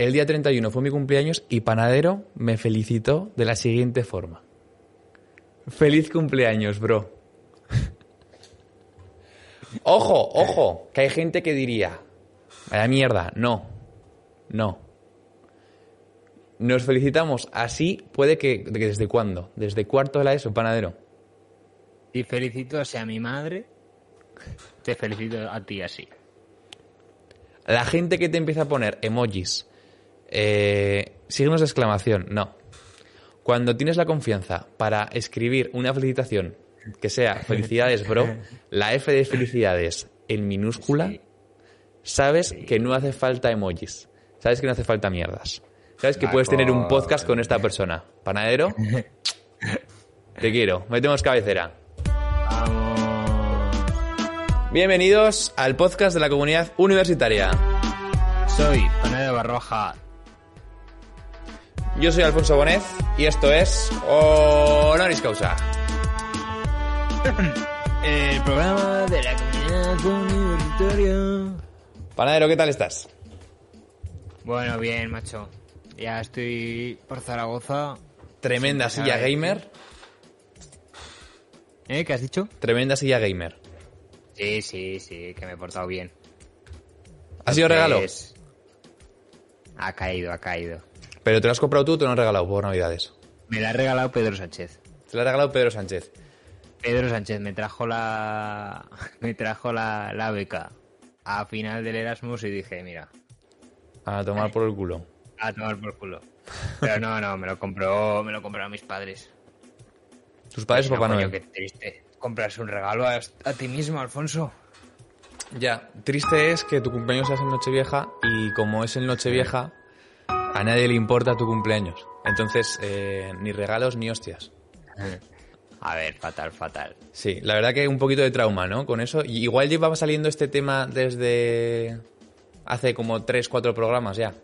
el día 31 fue mi cumpleaños y Panadero me felicitó de la siguiente forma. Feliz cumpleaños, bro. ojo, ojo, que hay gente que diría, vaya mierda, no, no. Nos felicitamos así, puede que, que ¿desde cuándo? ¿Desde cuarto de la ESO, Panadero? Y felicito a mi madre, te felicito a ti así. La gente que te empieza a poner emojis, eh, signos de exclamación, no. Cuando tienes la confianza para escribir una felicitación que sea felicidades, bro, la F de felicidades en minúscula, sabes que no hace falta emojis. Sabes que no hace falta mierdas. Sabes que puedes tener un podcast con esta persona. Panadero, te quiero. Metemos cabecera. Vamos. Bienvenidos al podcast de la comunidad universitaria. Soy Panadero Barroja. Yo soy Alfonso Bonet y esto es Honoris Causa. El programa de la comunidad universitaria. Panadero, ¿qué tal estás? Bueno, bien, macho. Ya estoy por Zaragoza. Tremenda Sí, silla gamer. ¿Eh? ¿Qué has dicho? Tremenda silla gamer. Sí, sí, sí, que me he portado bien. ¿Ha sido regalo? Pues, Ha caído, ha caído. ¿Pero te lo has comprado tú o te lo han regalado por Navidades? Me la ha regalado Pedro Sánchez. Te lo ha regalado Pedro Sánchez. Pedro Sánchez me trajo la me trajo la, la beca a final del Erasmus y dije, mira, A tomar por el culo. a tomar por culo. Pero no, no, me lo compró, me lo compraron mis padres. Tus padres o No, Papá Noel. qué triste. Comprarse un regalo a, a ti mismo, Alfonso. Ya, triste es que tu cumpleaños sea en Nochevieja y como es en Nochevieja, a nadie le importa tu cumpleaños. Entonces, eh, ni regalos ni hostias. A ver, fatal, fatal. Sí, la verdad que un poquito de trauma, ¿no? Con eso. Y igual llevaba saliendo este tema desde hace como 3, 4 programas ya.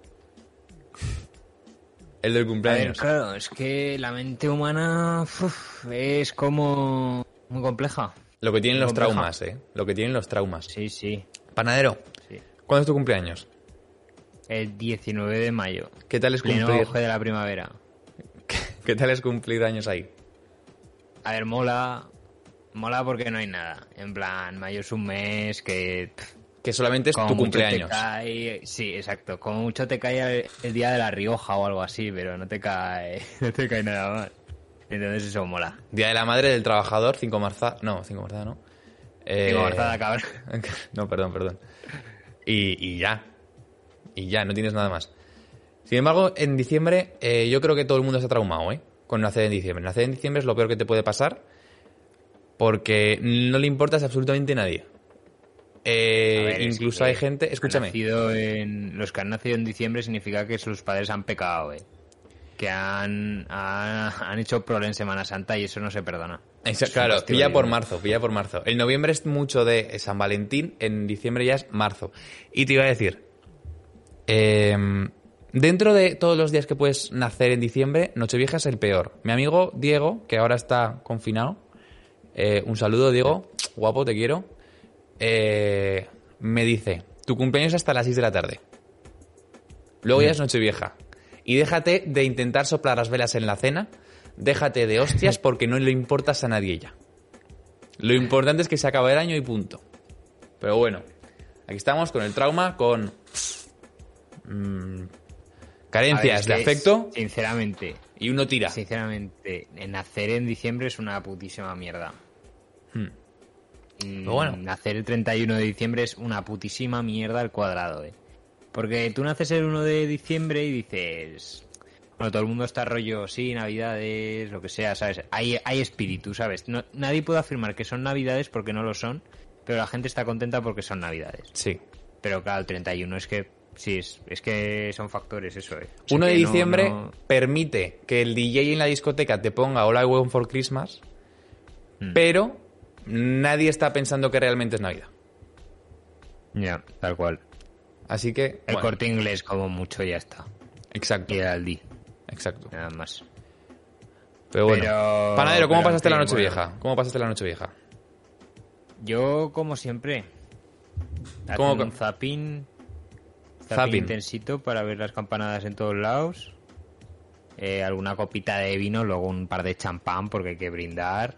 El del A ver, cumpleaños. claro, es que la mente humana uf, es como muy compleja. Lo que tienen los compleja. traumas, ¿eh? Lo que tienen los traumas. Sí, sí, Panadero, sí. ¿cuándo es tu cumpleaños? El 19 de mayo, ¿Qué tal es pleno cumplir, auge de la primavera. ¿qué tal es cumplir años ahí? A ver, mola. Mola porque no hay nada. En plan, mayo es un mes que. Que solamente es tu cumpleaños. cae- Sí, exacto. Como mucho te cae el, el día de la Rioja o algo así, pero no te cae. No te cae nada más. Entonces eso mola. Día de la Madre del Trabajador, 5 marza... No, 5 marza no. Eh, Digo, Barzada, cabrón. no, perdón, perdón. Y, y ya. Y ya, no tienes nada más. Sin embargo, en diciembre eh, yo creo que todo el mundo está traumado, ¿eh? Con nacer en diciembre. Nacer en diciembre es lo peor que te puede pasar porque no le importas a absolutamente nadie. Eh, A ver, es incluso hay gente... Escúchame. en- los que han nacido en diciembre significa que sus padres han pecado, eh. Que han, han, han hecho prole en Semana Santa y eso no se perdona. Claro, pilla por divino. marzo, pilla por marzo. El noviembre es mucho de San Valentín, en diciembre ya es marzo. Y te iba a decir, em, dentro de todos los días que puedes nacer en diciembre, Nochevieja es el peor. Mi amigo Diego, que ahora está confinado, eh, un saludo Diego, guapo, te quiero, eh, me dice, tu cumpleaños hasta las 6 de la tarde. Luego ya es Nochevieja. Y déjate de intentar soplar las velas en la cena, déjate de hostias porque no le importas a nadie ya. Lo importante es que se acabe el año y punto. Pero bueno, aquí estamos con el trauma, con mm, ver, carencias de afecto Sinceramente, y uno tira. sinceramente, nacer en diciembre es una putísima mierda. Hmm. Mm, Pero bueno. Nacer el 31 de diciembre es una putísima mierda al cuadrado, eh. Porque tú naces el 1 de diciembre y dices... Bueno, todo el mundo está rollo, sí, navidades, lo que sea, ¿sabes? Hay, hay espíritu, ¿sabes? No- nadie puede afirmar que son navidades porque no lo son, pero la gente está contenta porque son navidades. Sí. Pero claro, el 31 es que... Sí, es, es que son factores eso, eh. O sea 1 de no- diciembre no- permite que el DJ en la discoteca te ponga All I Want for Christmas, Mm. pero nadie está pensando que realmente es Navidad. Ya, tal cual. Así que, El bueno, corte inglés como mucho ya está. exacto, Y el Aldi, exacto. nada más. Pero bueno, Pero- Panadero, ¿cómo pero, pasaste la noche bueno. vieja? ¿Cómo pasaste la noche vieja? Yo, como siempre, ¿Cómo haciendo co- un zapping Zapping. intensito para ver las campanadas en todos lados. Eh, alguna copita de vino, luego un par de champán porque hay que brindar.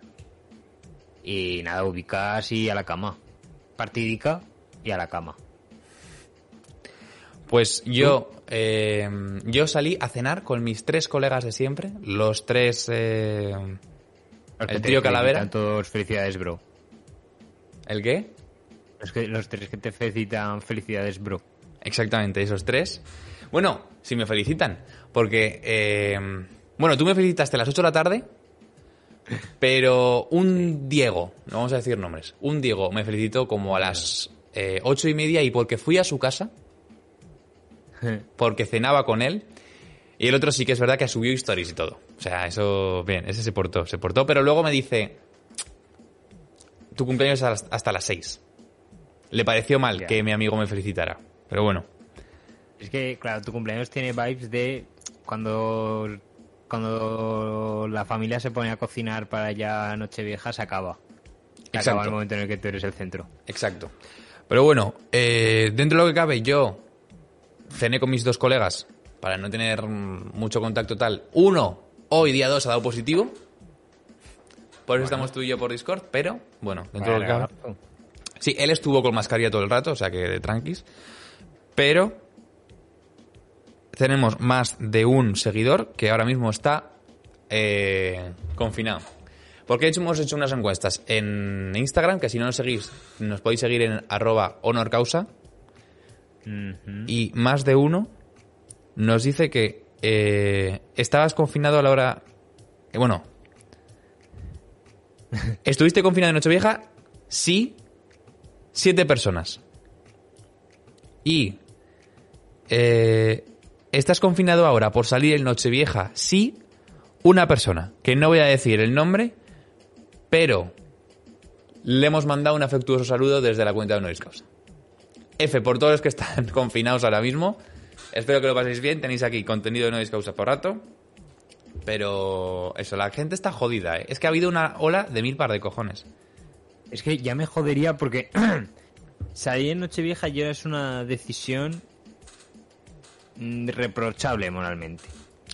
Y nada, ubicas y a la cama. Partidica y a la cama. Pues yo, eh, yo salí a cenar con mis tres colegas de siempre, los tres... eh, Los El tío Calavera. Todos felicidades, bro. ¿El qué? Los, que, los tres que te felicitan felicidades, bro. Exactamente, esos tres. Bueno, si me felicitan, porque... eh, bueno, tú me felicitaste a las 8 de la tarde, pero un Diego, no vamos a decir nombres, un Diego me felicitó como a las eh, ocho y media y porque fui a su casa, porque cenaba con él, y el otro sí que es verdad que subió stories y todo. O sea, eso, bien, ese se portó, se portó, pero luego me dice, tu cumpleaños es hasta las 6. Le pareció mal que mi amigo me felicitara, pero bueno. Es que, claro, tu cumpleaños tiene vibes de cuando, cuando la familia se pone a cocinar para ya Nochevieja, se acaba. Se Exacto. acaba el momento en el que tú eres el centro. Exacto. Pero bueno, eh, dentro de lo que cabe, yo cené con mis dos colegas para no tener mucho contacto tal. Uno, hoy día 2 ha dado positivo. Por eso estamos tú y yo por Discord, pero bueno, dentro de lo que cabe. Sí, él estuvo con mascarilla todo el rato, o sea que de tranquis. Pero tenemos más de un seguidor que ahora mismo está eh, confinado. Porque hemos hecho unas encuestas en Instagram, que si no nos seguís, nos podéis seguir en arroba honorcausa. Y más de uno nos dice que eh, estabas confinado a la hora... eh, bueno. ¿Estuviste confinado en Nochevieja? Sí. Siete personas. Y... eh, ¿Estás confinado ahora por salir en Nochevieja? Sí. Una persona, que no voy a decir el nombre, pero le hemos mandado un afectuoso saludo desde la cuenta de Honoris Causa. F por todos los que están confinados ahora mismo. Espero que lo paséis bien. Tenéis aquí contenido de Honoris Causa por rato. Pero eso, la gente está jodida, ¿eh? Es que ha habido una ola de mil par de cojones. Es que ya me jodería porque salir en Nochevieja ya es una decisión reprochable moralmente.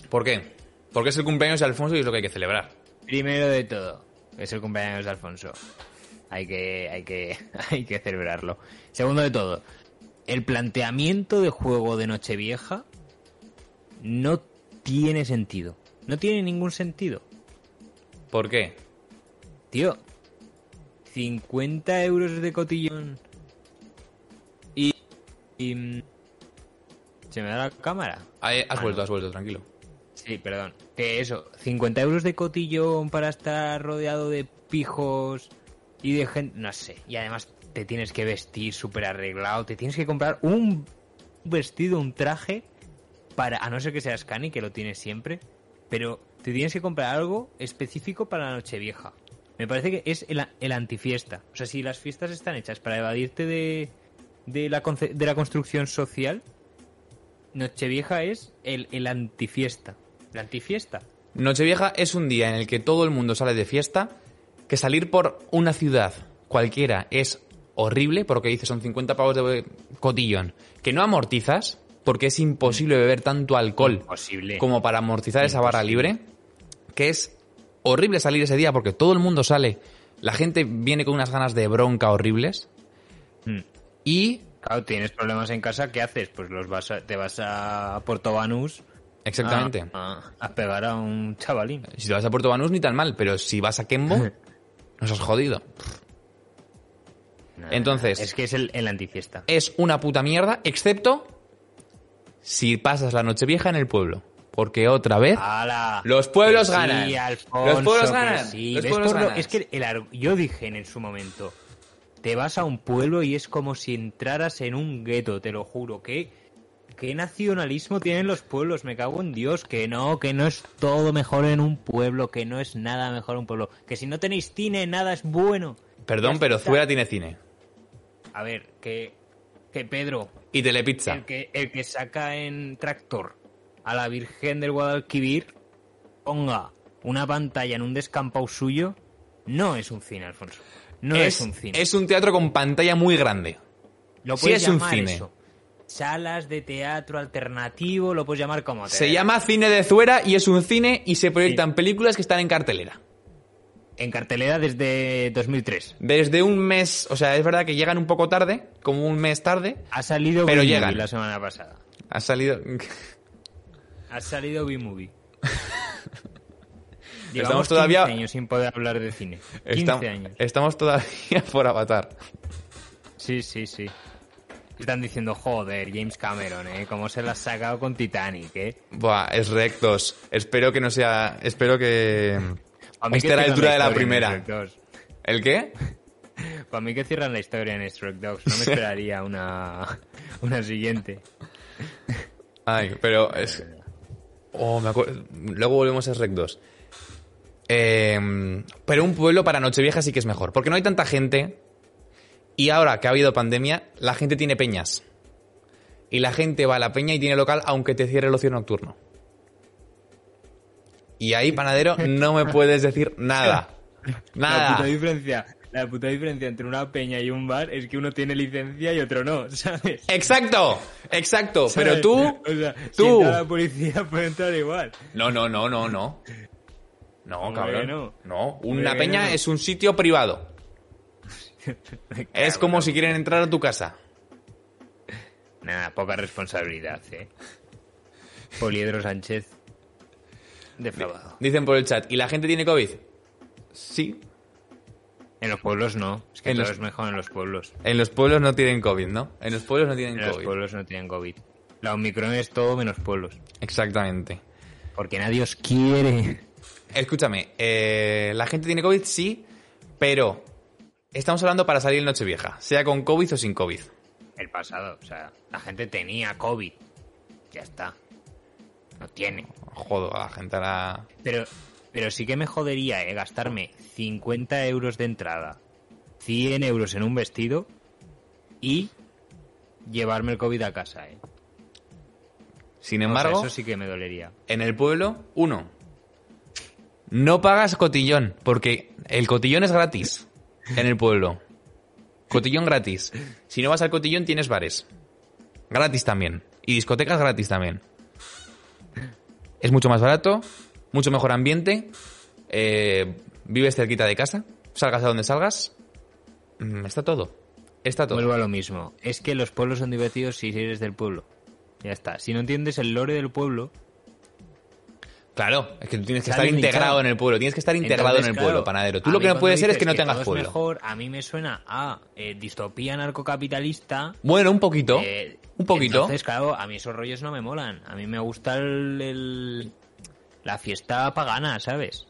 ¿Por qué? Porque es el cumpleaños de Alfonso y es lo que hay que celebrar. Primero de todo, es el cumpleaños de Alfonso. Hay que, hay que, hay que celebrarlo. Segundo de todo, el planteamiento de juego de Nochevieja no tiene sentido. No tiene ningún sentido. ¿Por qué? Tío, 50 euros de cotillón. Y. y mm, ¿Se me da la cámara? Ahí, has Ah, vuelto, no. has vuelto, tranquilo. Sí, perdón. Que eso, 50 euros de cotillón para estar rodeado de pijos y de gente. No sé. Y además te tienes que vestir súper arreglado. Te tienes que comprar un vestido, un traje. Para. A no ser que seas Cani, que lo tienes siempre. Pero te tienes que comprar algo específico para la Nochevieja. Me parece que es el, el antifiesta. O sea, si las fiestas están hechas para evadirte de, de, la, de la construcción social, Nochevieja es el, el antifiesta. La antifiesta. Nochevieja es un día en el que todo el mundo sale de fiesta, que salir por una ciudad cualquiera es horrible, porque dices son 50 pavos de cotillón, que no amortizas, porque es imposible beber tanto alcohol Imposible. como para amortizar esa barra libre, que es horrible salir ese día porque todo el mundo sale, la gente viene con unas ganas de bronca horribles Mm. y Claro, tienes problemas en casa, ¿qué haces? Pues los vas a- te vas a Puerto Banús exactamente. a, a- a pegar a un chavalín. Si te vas a Puerto Banús ni tan mal, pero si vas a Kembo nos has jodido. Nah, Entonces- Es que es el, el antifiesta. es una puta mierda, excepto si pasas la noche vieja en el pueblo. Porque otra vez, ¡Hala! Los pueblos ganan. Alfonso, Los pueblos ganan. sí. Los ¿Ves pueblos lo- ganan. Es que el yo dije en su momento, te vas a un pueblo y es como si entraras en un gueto, te lo juro. ¿Qué, ¿Qué nacionalismo tienen los pueblos? Me cago en Dios. Que no, que no es todo mejor en un pueblo, que no es nada mejor en un pueblo. Que si no tenéis cine, nada es bueno. perdón, pero fuera tiene cine. A ver, que, que Pedro, Y telepizza. el que, el que saca en tractor a la Virgen del Guadalquivir ponga una pantalla en un descampado suyo, no es un cine, Alfonso. No es, un cine. es un teatro con pantalla muy grande. Lo sí puedes es un cine. eso. salas de teatro alternativo, lo puedes llamar como te Se llama Cine de Zuera y es un cine y se proyectan películas que están en cartelera. En cartelera desde 2003. Desde un mes, o sea, es verdad que llegan un poco tarde, como un mes tarde. Ha salido Pero B-Movie llegan. la semana pasada. Ha salido. Ha salido B-Movie. Estamos todavía- 15 años sin poder hablar de cine. 15 Estam- años. Estamos todavía por Avatar. Sí, sí, sí. Están diciendo, joder, James Cameron, ¿eh? ¿Cómo se la has sacado con Titanic, eh? Buah, es rectos. Espero que no sea. Espero que. A mí que Esté a la altura de la historia en primera. Shrek 2. ¿El qué? Para mí que cierran la historia en Shrek Dogs. No me esperaría una, una siguiente. Ay, pero es. Oh, me acuerdo. Luego volvemos a Rec 2. Eh, pero un pueblo para Nochevieja sí que es mejor. Porque no hay tanta gente. Y ahora que ha habido pandemia, la gente tiene peñas. Y la gente va a la peña y tiene local aunque te cierre el ocio nocturno. Y ahí, panadero, no me puedes decir nada. La Nada. puta diferencia. La puta diferencia entre una peña y un bar es que uno tiene licencia y otro no, ¿sabes? Exacto, exacto. Pero tú, O sea, si tú. entra la policía puede entrar igual. No, no, no, no, no. No, cabrón. no. No, una Hombre, peña no. es un sitio privado. Es como si quieren entrar a tu casa. Nada, poca responsabilidad, eh. Poliedro Sánchez. Defraudado. Dicen por el chat, ¿y la gente tiene COVID? Sí. En los pueblos no. Es que En todo los- es mejor en los pueblos. En los pueblos no tienen COVID, ¿no? En los pueblos no tienen En los COVID. pueblos no tienen COVID. La Omicron es todo menos pueblos. Exactamente. Porque nadie os quiere. Escúchame, eh, la gente tiene COVID, sí, pero estamos hablando para salir en Nochevieja, sea con COVID o sin COVID. El pasado, o sea, la gente tenía COVID. Ya está. No tiene. Jodo, a la gente ahora... Pero, pero sí que me jodería, eh, gastarme 50 euros de entrada, 100 euros en un vestido y llevarme el COVID a casa, eh. Sin O sea, embargo, eso sí que me dolería. en el pueblo, uno, no pagas cotillón, porque el cotillón es gratis en el pueblo. Cotillón gratis. Si no vas al cotillón, tienes bares. Gratis también. Y discotecas gratis también. Es mucho más barato, mucho mejor ambiente, eh, vives cerquita de casa, salgas a donde salgas. Mm, Está todo. Está todo. Vuelvo a lo mismo. Es que los pueblos son divertidos si eres del pueblo. Ya está. Si no entiendes el lore del pueblo, Claro, es que tú tienes que estar integrado en el pueblo. Tienes que estar integrado Entonces, en el claro, pueblo, panadero. Tú lo que no cuando puede ser es que no tengas pueblo. mejor, a mí me suena a eh, distopía anarcocapitalista. Bueno, un poquito. eh, un poquito. Entonces, claro, a mí esos rollos no me molan. A mí me gusta el, el- la fiesta pagana, ¿sabes?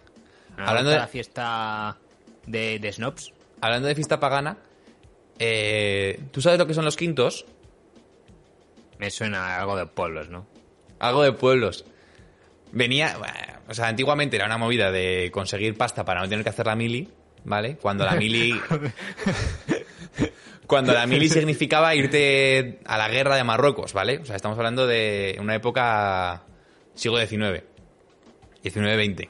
No me Hablando de- la fiesta de, de snobs. Hablando de fiesta pagana, eh, ¿tú sabes lo que son los quintos? Me suena a algo de pueblos, ¿no? Algo de pueblos. Venía, o sea, antiguamente era una movida de conseguir pasta para no tener que hacer la mili, ¿vale? Cuando la mili... cuando la mili significaba irte a la guerra de Marruecos, ¿vale? O sea, estamos hablando de una época siglo XIX. 19-20.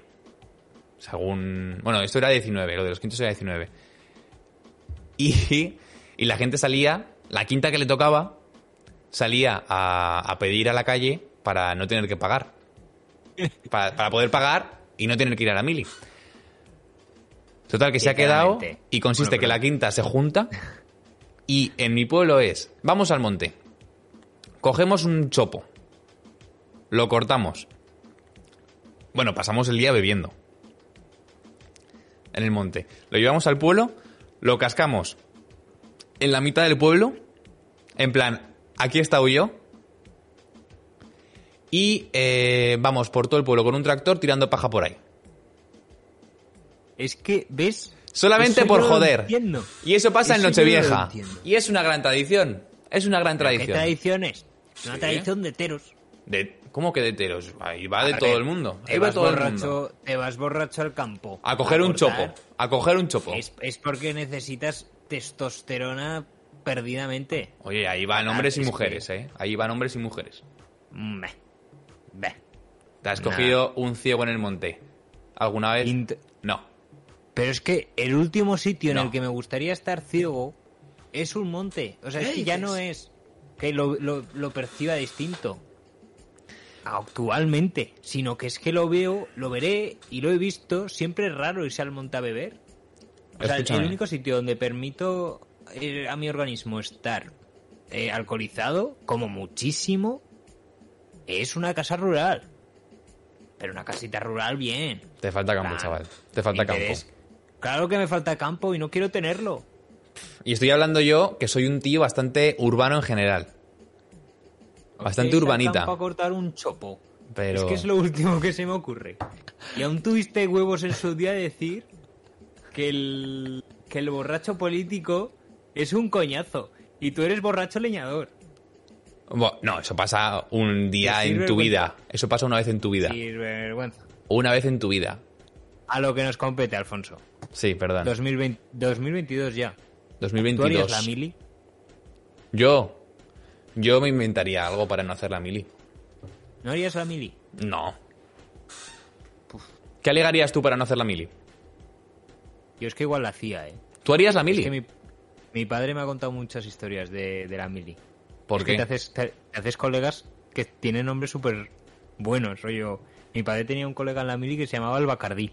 Según... Bueno, esto era 19, lo de los quintos era 19. Y, y la gente salía, la quinta que le tocaba, salía a, a pedir a la calle para no tener que pagar. Para, para poder pagar y no tener que ir a la mili. Total, que se ha quedado y consiste Bueno, que la quinta se junta y en mi pueblo es, vamos al monte, cogemos un chopo, lo cortamos. Bueno, pasamos el día bebiendo en el monte. Lo llevamos al pueblo, lo cascamos en la mitad del pueblo, en plan, aquí he estado yo, y eh, vamos por todo el pueblo con un tractor tirando paja por ahí. Es que, ¿ves? Solamente Eso por yo joder. Y eso pasa en Eso Nochevieja. Y es una gran tradición. Es una gran ¿Pero ¿Qué tradición. tradiciones? Una Sí. tradición de teros. De, ¿Cómo que de teros? Ahí va de todo el mundo. Te Ahí va vas, todo el borracho, mundo. te vas borracho al campo. A coger un chopo. A coger un chopo. Es, es porque necesitas testosterona perdidamente. Oye, ahí van Ah, hombres y es mujeres, ¿eh? Ahí van hombres y mujeres. Mm, ¿Te has Nah. cogido un ciego en el monte? ¿Alguna vez? Int- No. Pero es que el último sitio en el que me gustaría estar ciego es un monte. O sea, es ¿Qué que ya no es. que lo, lo, lo perciba distinto actualmente, sino que es que lo veo, lo veré y lo he visto, siempre es raro irse al monte a beber. O sea, Escúchame. el único sitio donde permito eh, a mi organismo estar eh, alcoholizado, como muchísimo, es una casa rural. Pero una casita rural bien. Te falta campo, chaval. Te falta campo. Claro que me falta campo y no quiero tenerlo. Y estoy hablando yo que soy un tío bastante urbano en general. Bastante urbanita. campo a cortar un chopo. Pero- Es que es lo último que se me ocurre. Y aún tuviste huevos en su día de decir que el, que el borracho político es un coñazo. Y tú eres borracho leñador. Bueno, no, eso pasa un día en tu vida. Eso pasa una vez en tu vida. Sin vergüenza. Una vez en tu vida. A lo que nos compete, Alfonso. Sí, perdón. 2020 2022 ya. ¿Tú 2022. harías la mili? Yo. Yo me inventaría algo para no hacer la mili. ¿No harías la mili? No. ¿Qué alegarías tú para no hacer la mili? Yo es que igual la hacía, ¿eh? ¿Tú harías la mili? Es que mi, mi padre me ha contado muchas historias de, de la mili. ¿Por Es que qué? te haces, te, te haces colegas que tienen nombres súper buenos, rollo. Mi padre tenía un colega en la mili que se llamaba el Bacardí.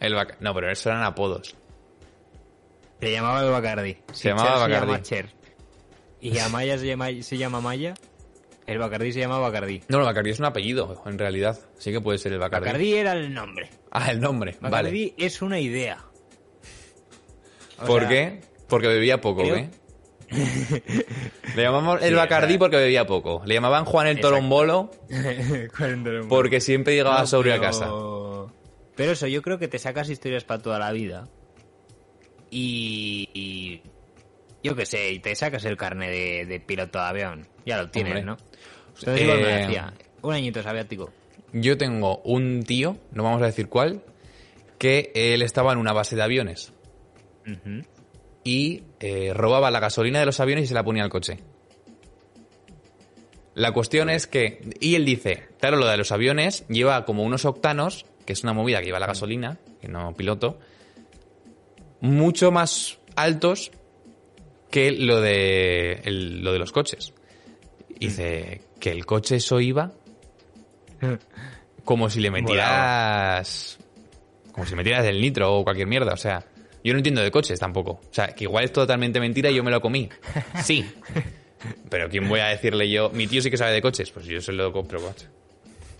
El vaca- No, pero eso eran apodos. Se llamaba el Bacardí. Se Si llamaba Cher Bacardí. Se llama Cher. Y Amaya se llama, se llama Maya. El Bacardí se llama Bacardí. No, el Bacardi es un apellido, en realidad. Sí que puede ser el Bacardi. Bacardí era el nombre. Ah, el nombre. Bacardí es una idea. O Vale. ¿Por sea, qué? Porque bebía poco, creo- ¿eh? Le llamamos el Bacardí porque bebía poco. Le llamaban Juan el. Torombolo porque siempre llegaba No, sobrio a casa. Pero eso, yo creo que te sacas historias para toda la vida. Y. y yo qué sé, y te sacas el carne de, de piloto de avión. Ya lo tienes, Hombre. ¿no? Entonces me Eh, hacía. Un añito sabiático. Yo tengo un tío, no vamos a decir cuál, que él estaba en una base de aviones Ujú. Y eh, robaba la gasolina de los aviones y se la ponía al coche. La cuestión es que, y él dice, claro, lo de los aviones lleva como unos octanos, que es una movida que lleva la gasolina, que no piloto, mucho más altos que lo de, el- lo de los coches. Dice que el coche eso iba como si le metieras. Como si metieras el nitro o cualquier mierda. O sea, yo no entiendo de coches tampoco. O sea, que igual es totalmente mentira y yo me lo comí. Sí. Pero ¿quién voy a decirle yo? Mi tío sí que sabe de coches. Pues yo se lo compro, macho.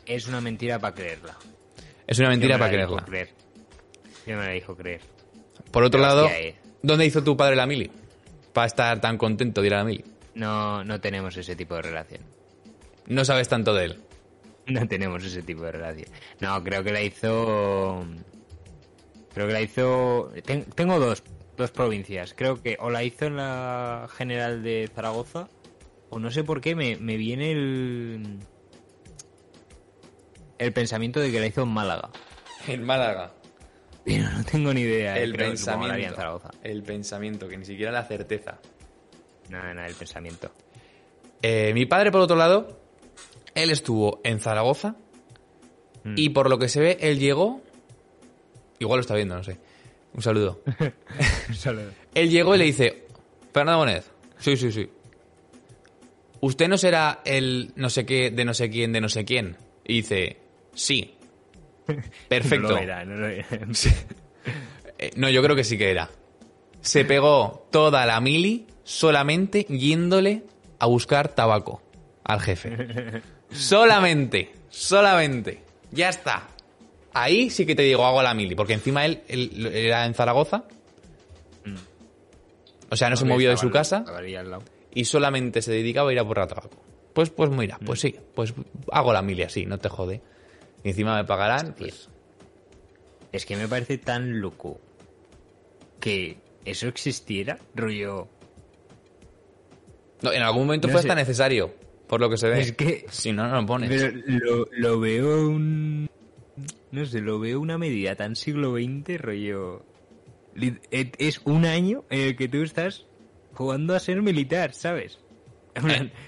Es una mentira para creerla. Es una mentira me para creerla. creer. Yo me la dijo creer. Por otro Pero lado, hostia, eh. ¿dónde hizo tu padre la mili? Para estar tan contento de ir a la mili. No, no tenemos ese tipo de relación. No sabes tanto de él. No tenemos ese tipo de relación. No, creo que la hizo. Creo que la hizo. ten- tengo dos, dos provincias. Creo que o la hizo en la general de Zaragoza, o no sé por qué me, me viene el. El pensamiento de que la hizo en Málaga. En Málaga. Pero no tengo ni idea. El creo la haría en pensamiento. Zaragoza. El pensamiento, que ni siquiera la certeza. Nada, nada, el pensamiento. Eh, mi padre, por otro lado, él estuvo en Zaragoza Mm. y por lo que se ve, él llegó. Igual lo está viendo, no sé. Un saludo. él llegó y le dice: Fernando Bonet, sí, sí, sí. ¿Usted no será el no sé qué de no sé quién de no sé quién? Y dice: Sí. Perfecto. No lo era, no lo era. Eh, no, yo creo que sí que era. Se pegó toda la mili solamente yéndole a buscar tabaco al jefe. Solamente, solamente. Ya está. Ahí sí que te digo, hago la mili, porque encima él, él era en Zaragoza. O sea, no se movió de su casa al lado. y solamente se dedicaba a ir a por el tabaco. Pues, pues mira, pues sí, pues hago la mili así, no te jode. Y encima me pagarán, pues Es que me parece tan loco que eso existiera, rollo. No, en algún momento No fue sé. hasta necesario, por lo que se ve. Es que- Si no, no lo pones. Pero lo, lo veo un. No sé, lo veo una medida tan siglo XX, rollo. Es un año en el que tú estás jugando a ser militar, ¿sabes?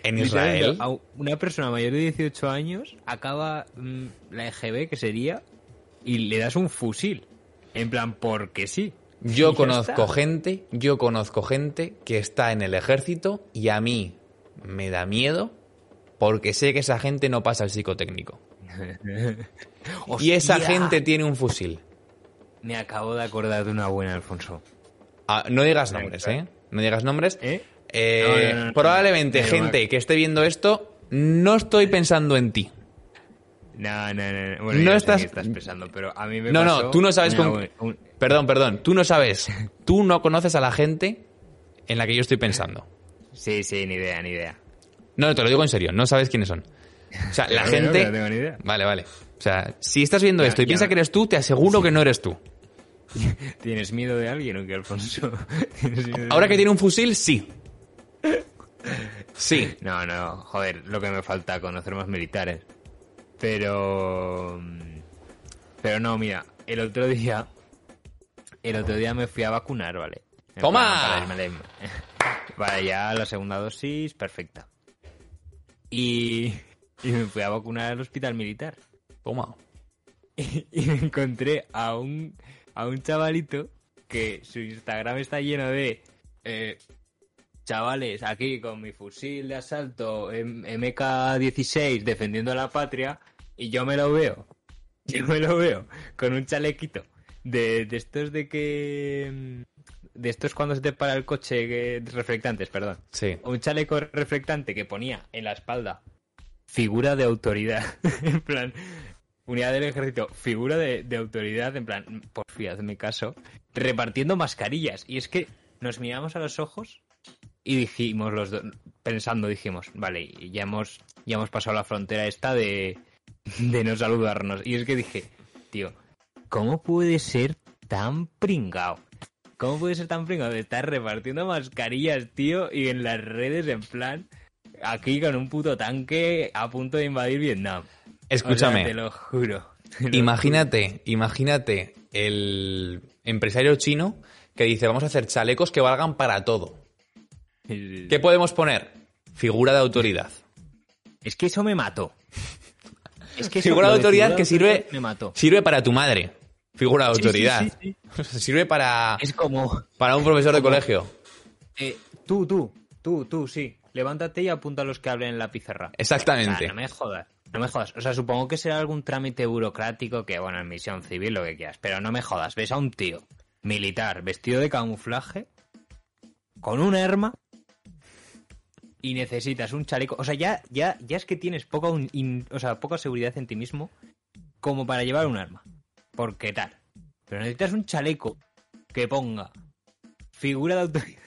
En Israel? Una persona mayor de 18 años acaba mm, la EGB, que sería, y le das un fusil. En plan, porque sí. Yo conozco está. gente, yo conozco gente que está en el ejército y a mí me da miedo porque sé que esa gente no pasa el psicotécnico. y esa gente tiene un fusil. Me acabo de acordar de una buena, Alfonso. Ah, no digas nombres, ¿eh? No digas nombres. ¿Eh? Eh, No, no, no, no. probablemente gente que esté viendo esto, no estoy pensando en ti. No, no, no. no. Bueno, No estás- estás pensando, pero a mí me No, pasó no, tú no sabes con... un- Perdón, perdón, tú no sabes. Tú no conoces a la gente en la que yo estoy pensando. Sí, sí, ni idea, ni idea. No, te lo digo en serio, no sabes quiénes son. O sea, la gente... que no tengo ni idea. Vale, vale. O sea, si estás viendo Ya, esto y ya. piensas que eres tú, te aseguro que no eres tú. ¿Tienes miedo de alguien o qué, Alfonso? ¿Tienes miedo de Ahora que tiene un fusil, sí. Sí. No, no, joder, lo que me falta, conocer más militares. Pero... mm, Pero no, mira, el otro día... El otro día me fui a vacunar, ¿vale? En ¡Toma! Para, para ya la segunda dosis, perfecta. Y... Y me fui a vacunar al hospital militar. Toma. y me encontré a un, a un chavalito que su Instagram está lleno de eh, chavales aquí con mi fusil de asalto M- MK16 defendiendo la patria y yo me lo veo, yo me lo veo con un chalequito de, de estos de que... De estos cuando se te para el coche que, reflectantes, perdón. Sí. Un chaleco reflectante que ponía en la espalda figura de autoridad. en plan, unidad del ejército, figura de, autoridad, en plan, por fin, hazme caso, repartiendo mascarillas. Y es que nos miramos a los ojos y dijimos los dos, pensando, dijimos, vale, ya hemos, ya hemos pasado la frontera esta de, de no saludarnos. Y es que dije, tío, ¿cómo puede ser tan pringao? ¿Cómo puede ser tan pringao de estar repartiendo mascarillas, tío, y en las redes en plan, aquí con un puto tanque a punto de invadir Vietnam? Escúchame. O sea, te lo juro. te lo Imagínate, imagínate el empresario chino que dice vamos a hacer chalecos que valgan para todo. ¿Qué podemos poner? Figura de autoridad. Es que eso me mató. Es que Figura de autoridad figura que sirve, me mató. sirve para tu madre. Figura de Sí, autoridad. sí, sí. Sirve para, Es como, para un profesor de colegio. eh, tú, tú, tú, tú, sí. Levántate y apunta a los que hablen en la pizarra. O Exactamente. sea, no me jodas. No me jodas. O sea, supongo que será algún trámite burocrático que, bueno, en misión civil, lo que quieras. Pero no me jodas. Ves a un tío militar vestido de camuflaje con un arma y necesitas un chaleco. O sea, ya, ya, ya es que tienes poca, un- in- o sea, poca seguridad en ti mismo como para llevar un arma. Porque tal. Pero necesitas un chaleco que ponga figura de autoridad.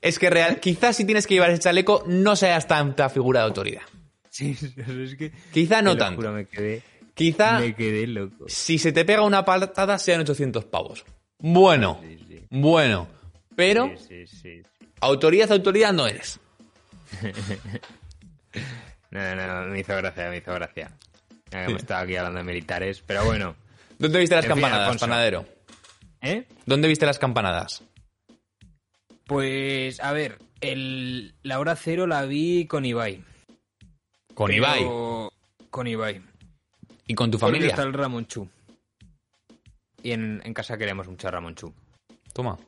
Es que real, quizás si tienes que llevar ese chaleco no seas tanta figura de autoridad. Sí, es que. Quizá no tanto. me quedé, Quizá me quedé loco. si se te pega una patada sean 800 pavos. Bueno, Sí, sí. bueno. Pero Sí, autoridad, autoridad no eres. No, no, no, me hizo gracia, me hizo gracia. Ya que aquí hablando de militares, pero bueno. ¿Dónde viste las En fin, campanadas, Alfonso. panadero? ¿Eh? ¿Dónde viste las campanadas? Pues, a ver, el, la hora cero la vi con Ibai. Con Pero- Ibai. Con Ibai. ¿Y con tu Porque familia? está el Ramonchu. Y en, en casa queremos mucho a Ramonchu. Toma.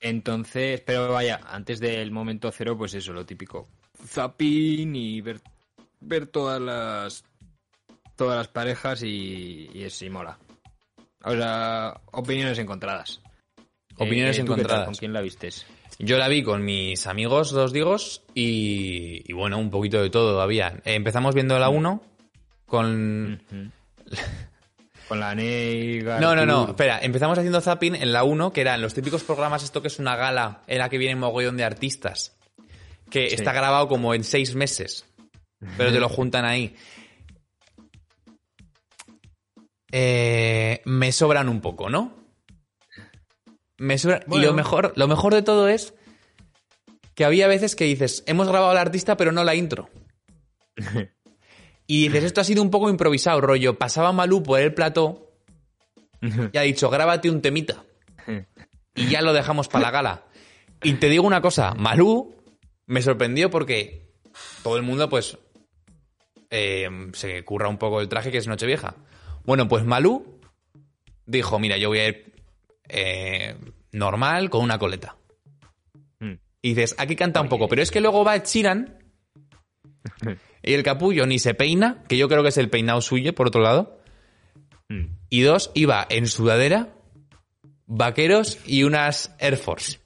Entonces, pero vaya, antes del momento cero, pues eso, lo típico. Zapping y ver, ver todas las todas las parejas y, y es y mola. O sea, opiniones encontradas. Opiniones Eh, encontradas. ¿Con quién la vistes? Yo la vi con mis amigos, los digos, y, y bueno, un poquito de todo todavía. Eh, empezamos viendo Mm. la 1 con... Con la Neiga. No, no, no, espera, empezamos haciendo zapping en la 1, que eran los típicos programas, esto que es una gala en la que vienen mogollón de artistas, que Sí. está grabado como en seis meses, pero te lo juntan ahí. Eh, me sobran un poco, ¿no? Me Y lo mejor, lo mejor de todo es que había veces que dices, hemos grabado al artista pero no la intro. Y dices, esto ha sido un poco improvisado, rollo. Pasaba Malú por el plató y ha dicho, grábate un temita. Y ya lo dejamos para la gala. Y te digo una cosa, Malú me sorprendió porque todo el mundo, pues, eh, se curra un poco el traje que es Nochevieja. Bueno, pues Malú dijo, mira, yo voy a ir eh, normal con una coleta. Mm. Y dices, aquí canta un poco, pero es que luego va Sheeran Y el capullo ni se peina, que yo creo que es el peinado suyo, por otro lado. Mm. Y dos, iba en sudadera, vaqueros y unas Air Force.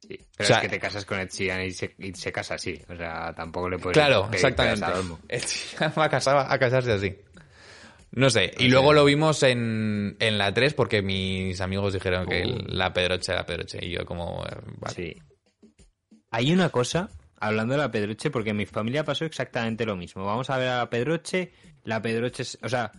Sí, pero O sea- es que te casas con Ed Sheeran y se, y se casa así. O sea, tampoco le puedes Claro, exactamente. va a, casar- a casarse así. No sé. Y luego lo vimos en, en la 3 porque mis amigos dijeron que el- la Pedroche era Pedroche. Y yo como... eh, vale. Sí. Hay una cosa, hablando de la Pedroche, porque en mi familia pasó exactamente lo mismo. Vamos a ver a la Pedroche. La Pedroche, o sea,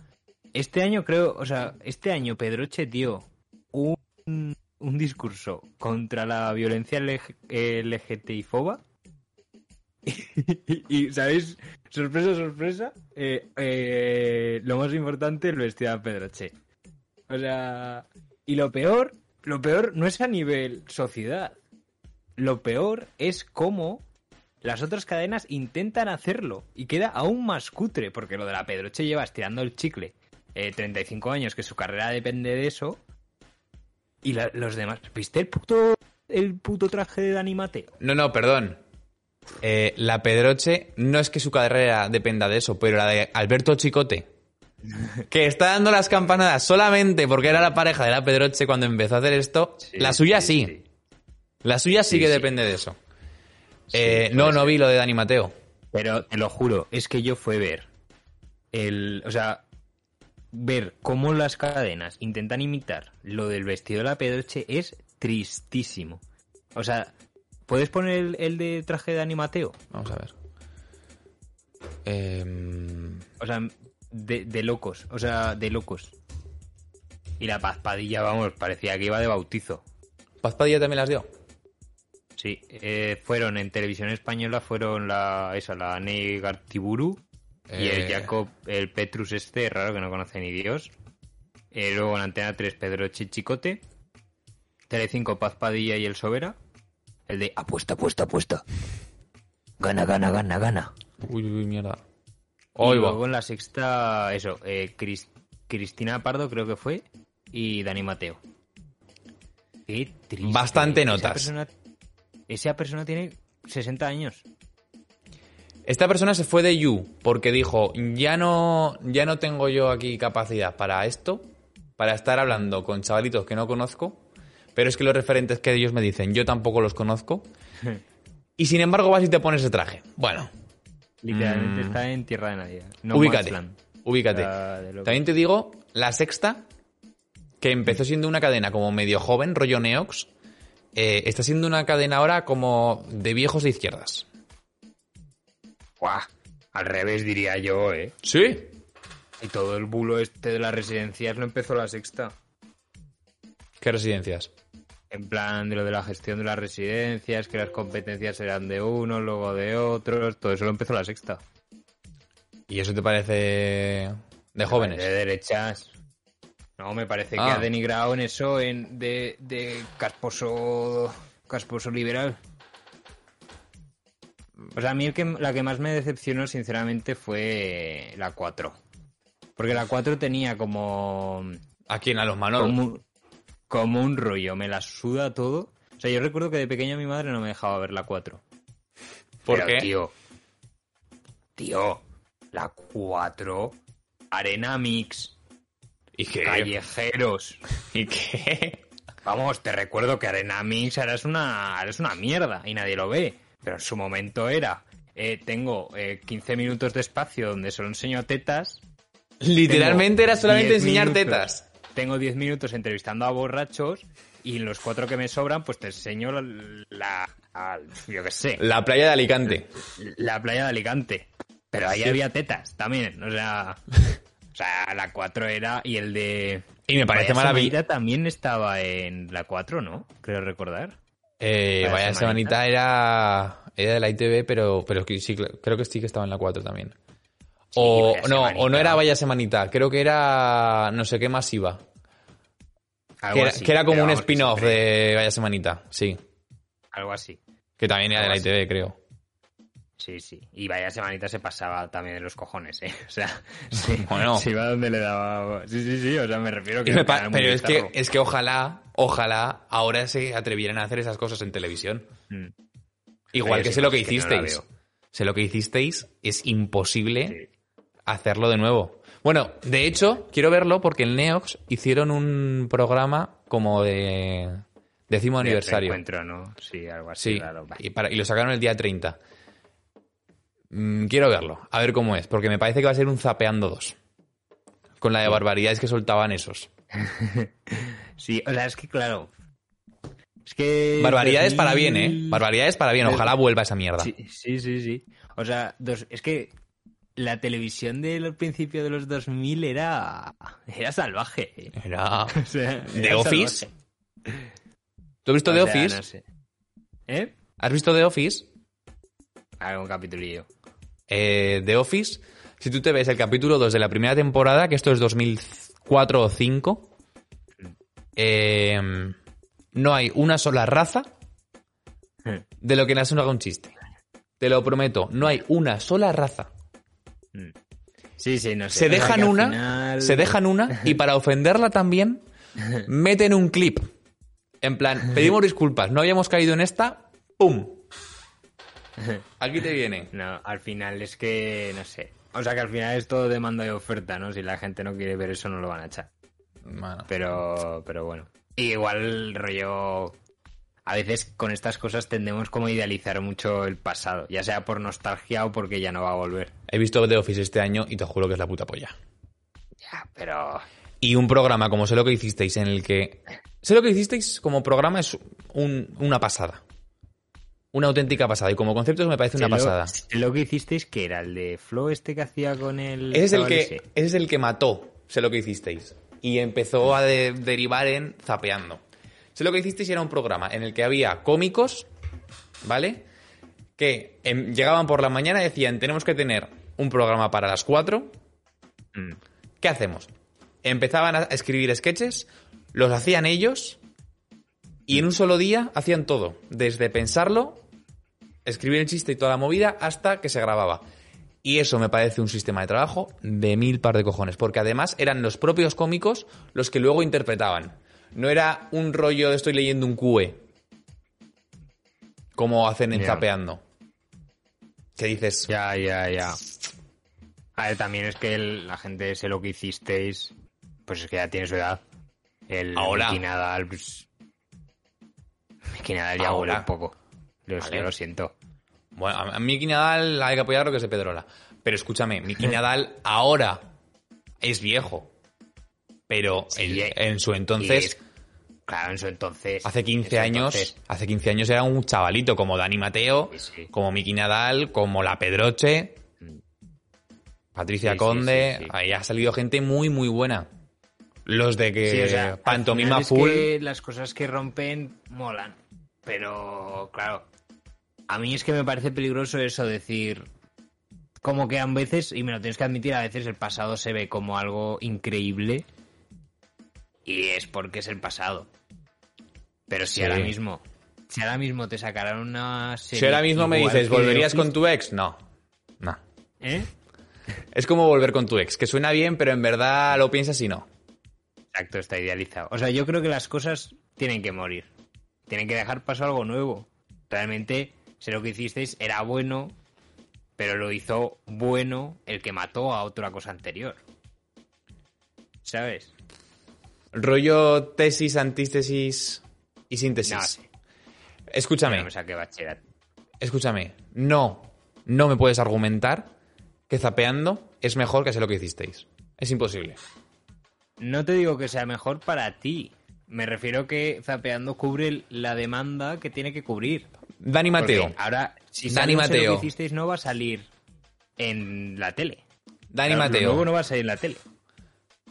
este año creo, o sea, este año Pedroche dio un, un discurso contra la violencia LG LGTBI foba. Y, ¿sabéis? Sorpresa, sorpresa. eh, eh, lo más importante, el vestido de Pedroche. O sea, y lo peor, lo peor no es a nivel sociedad. Lo peor es cómo las otras cadenas intentan hacerlo y queda aún más cutre, porque lo de la Pedroche lleva estirando el chicle eh, 35 años, que su carrera depende de eso. Y la- los demás, ¿viste el puto, el puto traje de Dani Mateo? No, no, perdón. Eh, la Pedroche no es que su carrera dependa de eso, pero la de Alberto Chicote, que está dando las campanadas solamente porque era la pareja de la Pedroche cuando empezó a hacer esto, la suya sí. La suya sí, Sí, que depende de eso. Eh, no, no vi lo de Dani Mateo. Pero te lo juro, es que yo fue ver el, o sea, ver cómo las cadenas intentan imitar lo del vestido de la Pedroche es tristísimo. O sea, ¿puedes poner el, el de traje de Animateo? Vamos a ver. Em, O sea, de, de locos, o sea, de locos. Y la Paz Padilla, vamos, parecía que iba de bautizo. Paz Padilla también las dio. Sí, eh, fueron en televisión española, fueron la, esa, la Ney Gartiburu y el Eh. Jacob, el Petrus este, raro que no conoce ni Dios. Eh, luego en Antena 3, Pedro Chichicote. Tele5, Paz Padilla y el Sobera. El de apuesta, apuesta, apuesta. Gana, gana, gana, gana. Uy, uy, mierda. Y Hoy luego en la sexta, eso, eh, Cris- Cristina Pardo creo que fue y Dani Mateo. Qué triste. Bastante Esa notas. persona- esa persona tiene 60 años. Esta persona se fue de You porque dijo, ya no, ya no tengo yo aquí capacidad para esto, para estar hablando con chavalitos que no conozco, pero es que los referentes que ellos me dicen, yo tampoco los conozco. Y sin embargo vas y te pones ese traje. Bueno, Literalmente Mm. está en tierra de nadie. No ubícate, ubícate. También te digo, la sexta, que empezó siendo una cadena como medio joven, rollo Neox, eh, está siendo una cadena ahora como de viejos de izquierdas. Buah, Al revés diría yo, ¿eh? ¿Sí? Y todo el bulo este de las residencias lo empezó la sexta. ¿Qué residencias? En plan de lo de la gestión de las residencias, que las competencias eran de unos, luego de otros, todo eso lo empezó la sexta. ¿Y eso te parece de jóvenes? De derechas. No, me parece que Ah. ha denigrado en eso en de, de casposo casposo liberal. O sea, a mí el que, la que más me decepcionó, sinceramente, fue la 4. Porque la 4 tenía como, ¿A quién? ¿A los Manolo? como, como un rollo, me la suda todo. O sea, yo recuerdo que de pequeño mi madre no me dejaba ver la 4. ¿Por Pero, qué? Tío, tío, la 4, Arena Mix, ¿Y qué? callejeros. ¿Y qué? Vamos, te recuerdo que Arena Mix ahora es una, ahora es una mierda y nadie lo ve. Pero en su momento era, eh, tengo eh, 15 minutos de espacio donde solo enseño tetas. Literalmente era solamente 10 enseñar minutos. tetas. Tengo 10 minutos entrevistando a borrachos y en los cuatro que me sobran pues te enseño la, la- yo qué sé, La playa de Alicante. la playa de Alicante. Pero ahí había tetas también, o sea... O sea, la 4 era y el de... Y me parece maravilloso. También estaba en la 4, ¿no? Creo recordar. Eh, Vaya vaya semanita. semanita era, era de la ITV, pero, pero sí, creo que sí que estaba en la 4 también. O no, o no era Vaya Semanita, creo que era no sé qué masiva. Algo Que era, así, que era como un spin-off de Vaya Semanita, sí. Algo así. Que también era de la ITV, creo. Sí, sí. Y vaya semanita se pasaba también de los cojones, ¿eh? O sea, sí, Bueno. se iba donde le daba... Sí, sí, sí, o sea, me refiero que... Me pa- pero es que, es que ojalá, ojalá ahora se atrevieran a hacer esas cosas en televisión. Mm. Igual que sé lo que es que hicisteis. sé lo que hicisteis, es imposible hacerlo de nuevo. Bueno, de hecho, quiero verlo porque en Neox hicieron un programa como de décimo De aniversario. Sí, algo así. Sí, y, para- y lo sacaron el día 30. Mm, quiero verlo, a ver cómo es, porque me parece que va a ser un Zapeando 2. Con la de barbaridades que soltaban esos. Sí, o sea, es que claro. Es que. Barbaridades 2000 para bien, ¿eh? Barbaridades para bien, ojalá vuelva esa mierda. Sí, sí, sí, sí. O sea, dos- es que la televisión del principio de los 2000 era. Era salvaje. Era... O sea, ¿The era Office? salvaje. ¿Tú has visto O The Office? no sé. ¿Eh? ¿Has visto The Office? Algún capitulillo. Eh, The Office, si tú te ves el capítulo 2 de la primera temporada, que esto es 2004 o 2005, eh, no hay una sola raza de lo que nace haga un chiste. Te lo prometo, no hay una sola raza. Sí, sí, no sé. Se dejan una, final- se dejan una y para ofenderla también meten un clip. En plan, pedimos disculpas, no habíamos caído en esta, ¡pum! Aquí te viene. No, al final es que. No sé. O sea, que al final es todo demanda y oferta, ¿no? Si la gente no quiere ver eso, no lo van a echar. Bueno. Pero, pero bueno. Y igual, rollo. A veces con estas cosas tendemos como a idealizar mucho el pasado, ya sea por nostalgia o porque ya no va a volver. He visto The Office este año y te juro que es la puta polla. Ya, pero. Y un programa como Sé lo que hicisteis, en el que. Sé lo que hicisteis como programa es un- una pasada. Una auténtica pasada. Y como concepto me parece una Sé lo- pasada. sé Lo que hicisteis que era el de Flo este que hacía con el. Ese es el que, ese es el que mató Sé lo que hicisteis. Y empezó a de- derivar en zapeando. Sé lo que hicisteis era un programa en el que había cómicos, ¿vale? Que em, llegaban por la mañana y decían, tenemos que tener un programa para las 4 Mm. ¿Qué hacemos? Empezaban a escribir sketches, los hacían ellos y en un solo día hacían todo, desde pensarlo, escribir el chiste y toda la movida hasta que se grababa. Y eso me parece un sistema de trabajo de mil par de cojones, porque además eran los propios cómicos los que luego interpretaban. No era un rollo de estoy leyendo un QE, como hacen en. Zapeando. Que dices, Ya, ya, ya. A ver, también es que el- la gente sé lo que hicisteis, pues es que ya tiene su edad. El Ahora. Nadal, pues... Miki Nadal ya huele un poco. Lo, Vale. lo siento. Bueno, a Miki Nadal hay que apoyar lo que se Pedrola. Pero escúchame, Miki Nadal ahora es viejo. Pero Sí, en, en su entonces, es- claro, en su entonces... hace 15 en su años, entonces, hace 15 años era un chavalito como Dani Mateo, Sí, sí. como Miki Nadal, como La Pedroche, Patricia Sí, sí, Conde, ahí ha salido gente muy muy buena. Los de que o sea, pantomima final es full, que las cosas que rompen molan. Pero, claro, a mí es que me parece peligroso eso, decir. Como que a veces, y me lo tienes que admitir, a veces el pasado se ve como algo increíble. Y es porque es el pasado. Pero si Sí. ahora mismo. Si ahora mismo te sacaran una serie. si ahora mismo me dices, ¿volverías con Office", tu ex? No. No. ¿Eh? Es como volver con tu ex, que suena bien, pero en verdad lo piensas y no. Exacto, está idealizado. O sea, yo creo que las cosas tienen que morir. Tienen que dejar paso a algo nuevo. Realmente, sé lo que hicisteis, era bueno, pero lo hizo bueno el que mató a otra cosa anterior. ¿Sabes? Rollo tesis, antítesis y síntesis. No. Escúchame, No saqué escúchame. No, no me puedes argumentar que zapeando es mejor que sé lo que hicisteis. Es imposible. No te digo que sea mejor para ti. Me refiero que Zapeando cubre la demanda que tiene que cubrir. Dani Porque Mateo. ahora, si Dani Mateo. lo que hicisteis, no va a salir en la tele. Dani Claro, Mateo. nuevo no va a salir en la tele.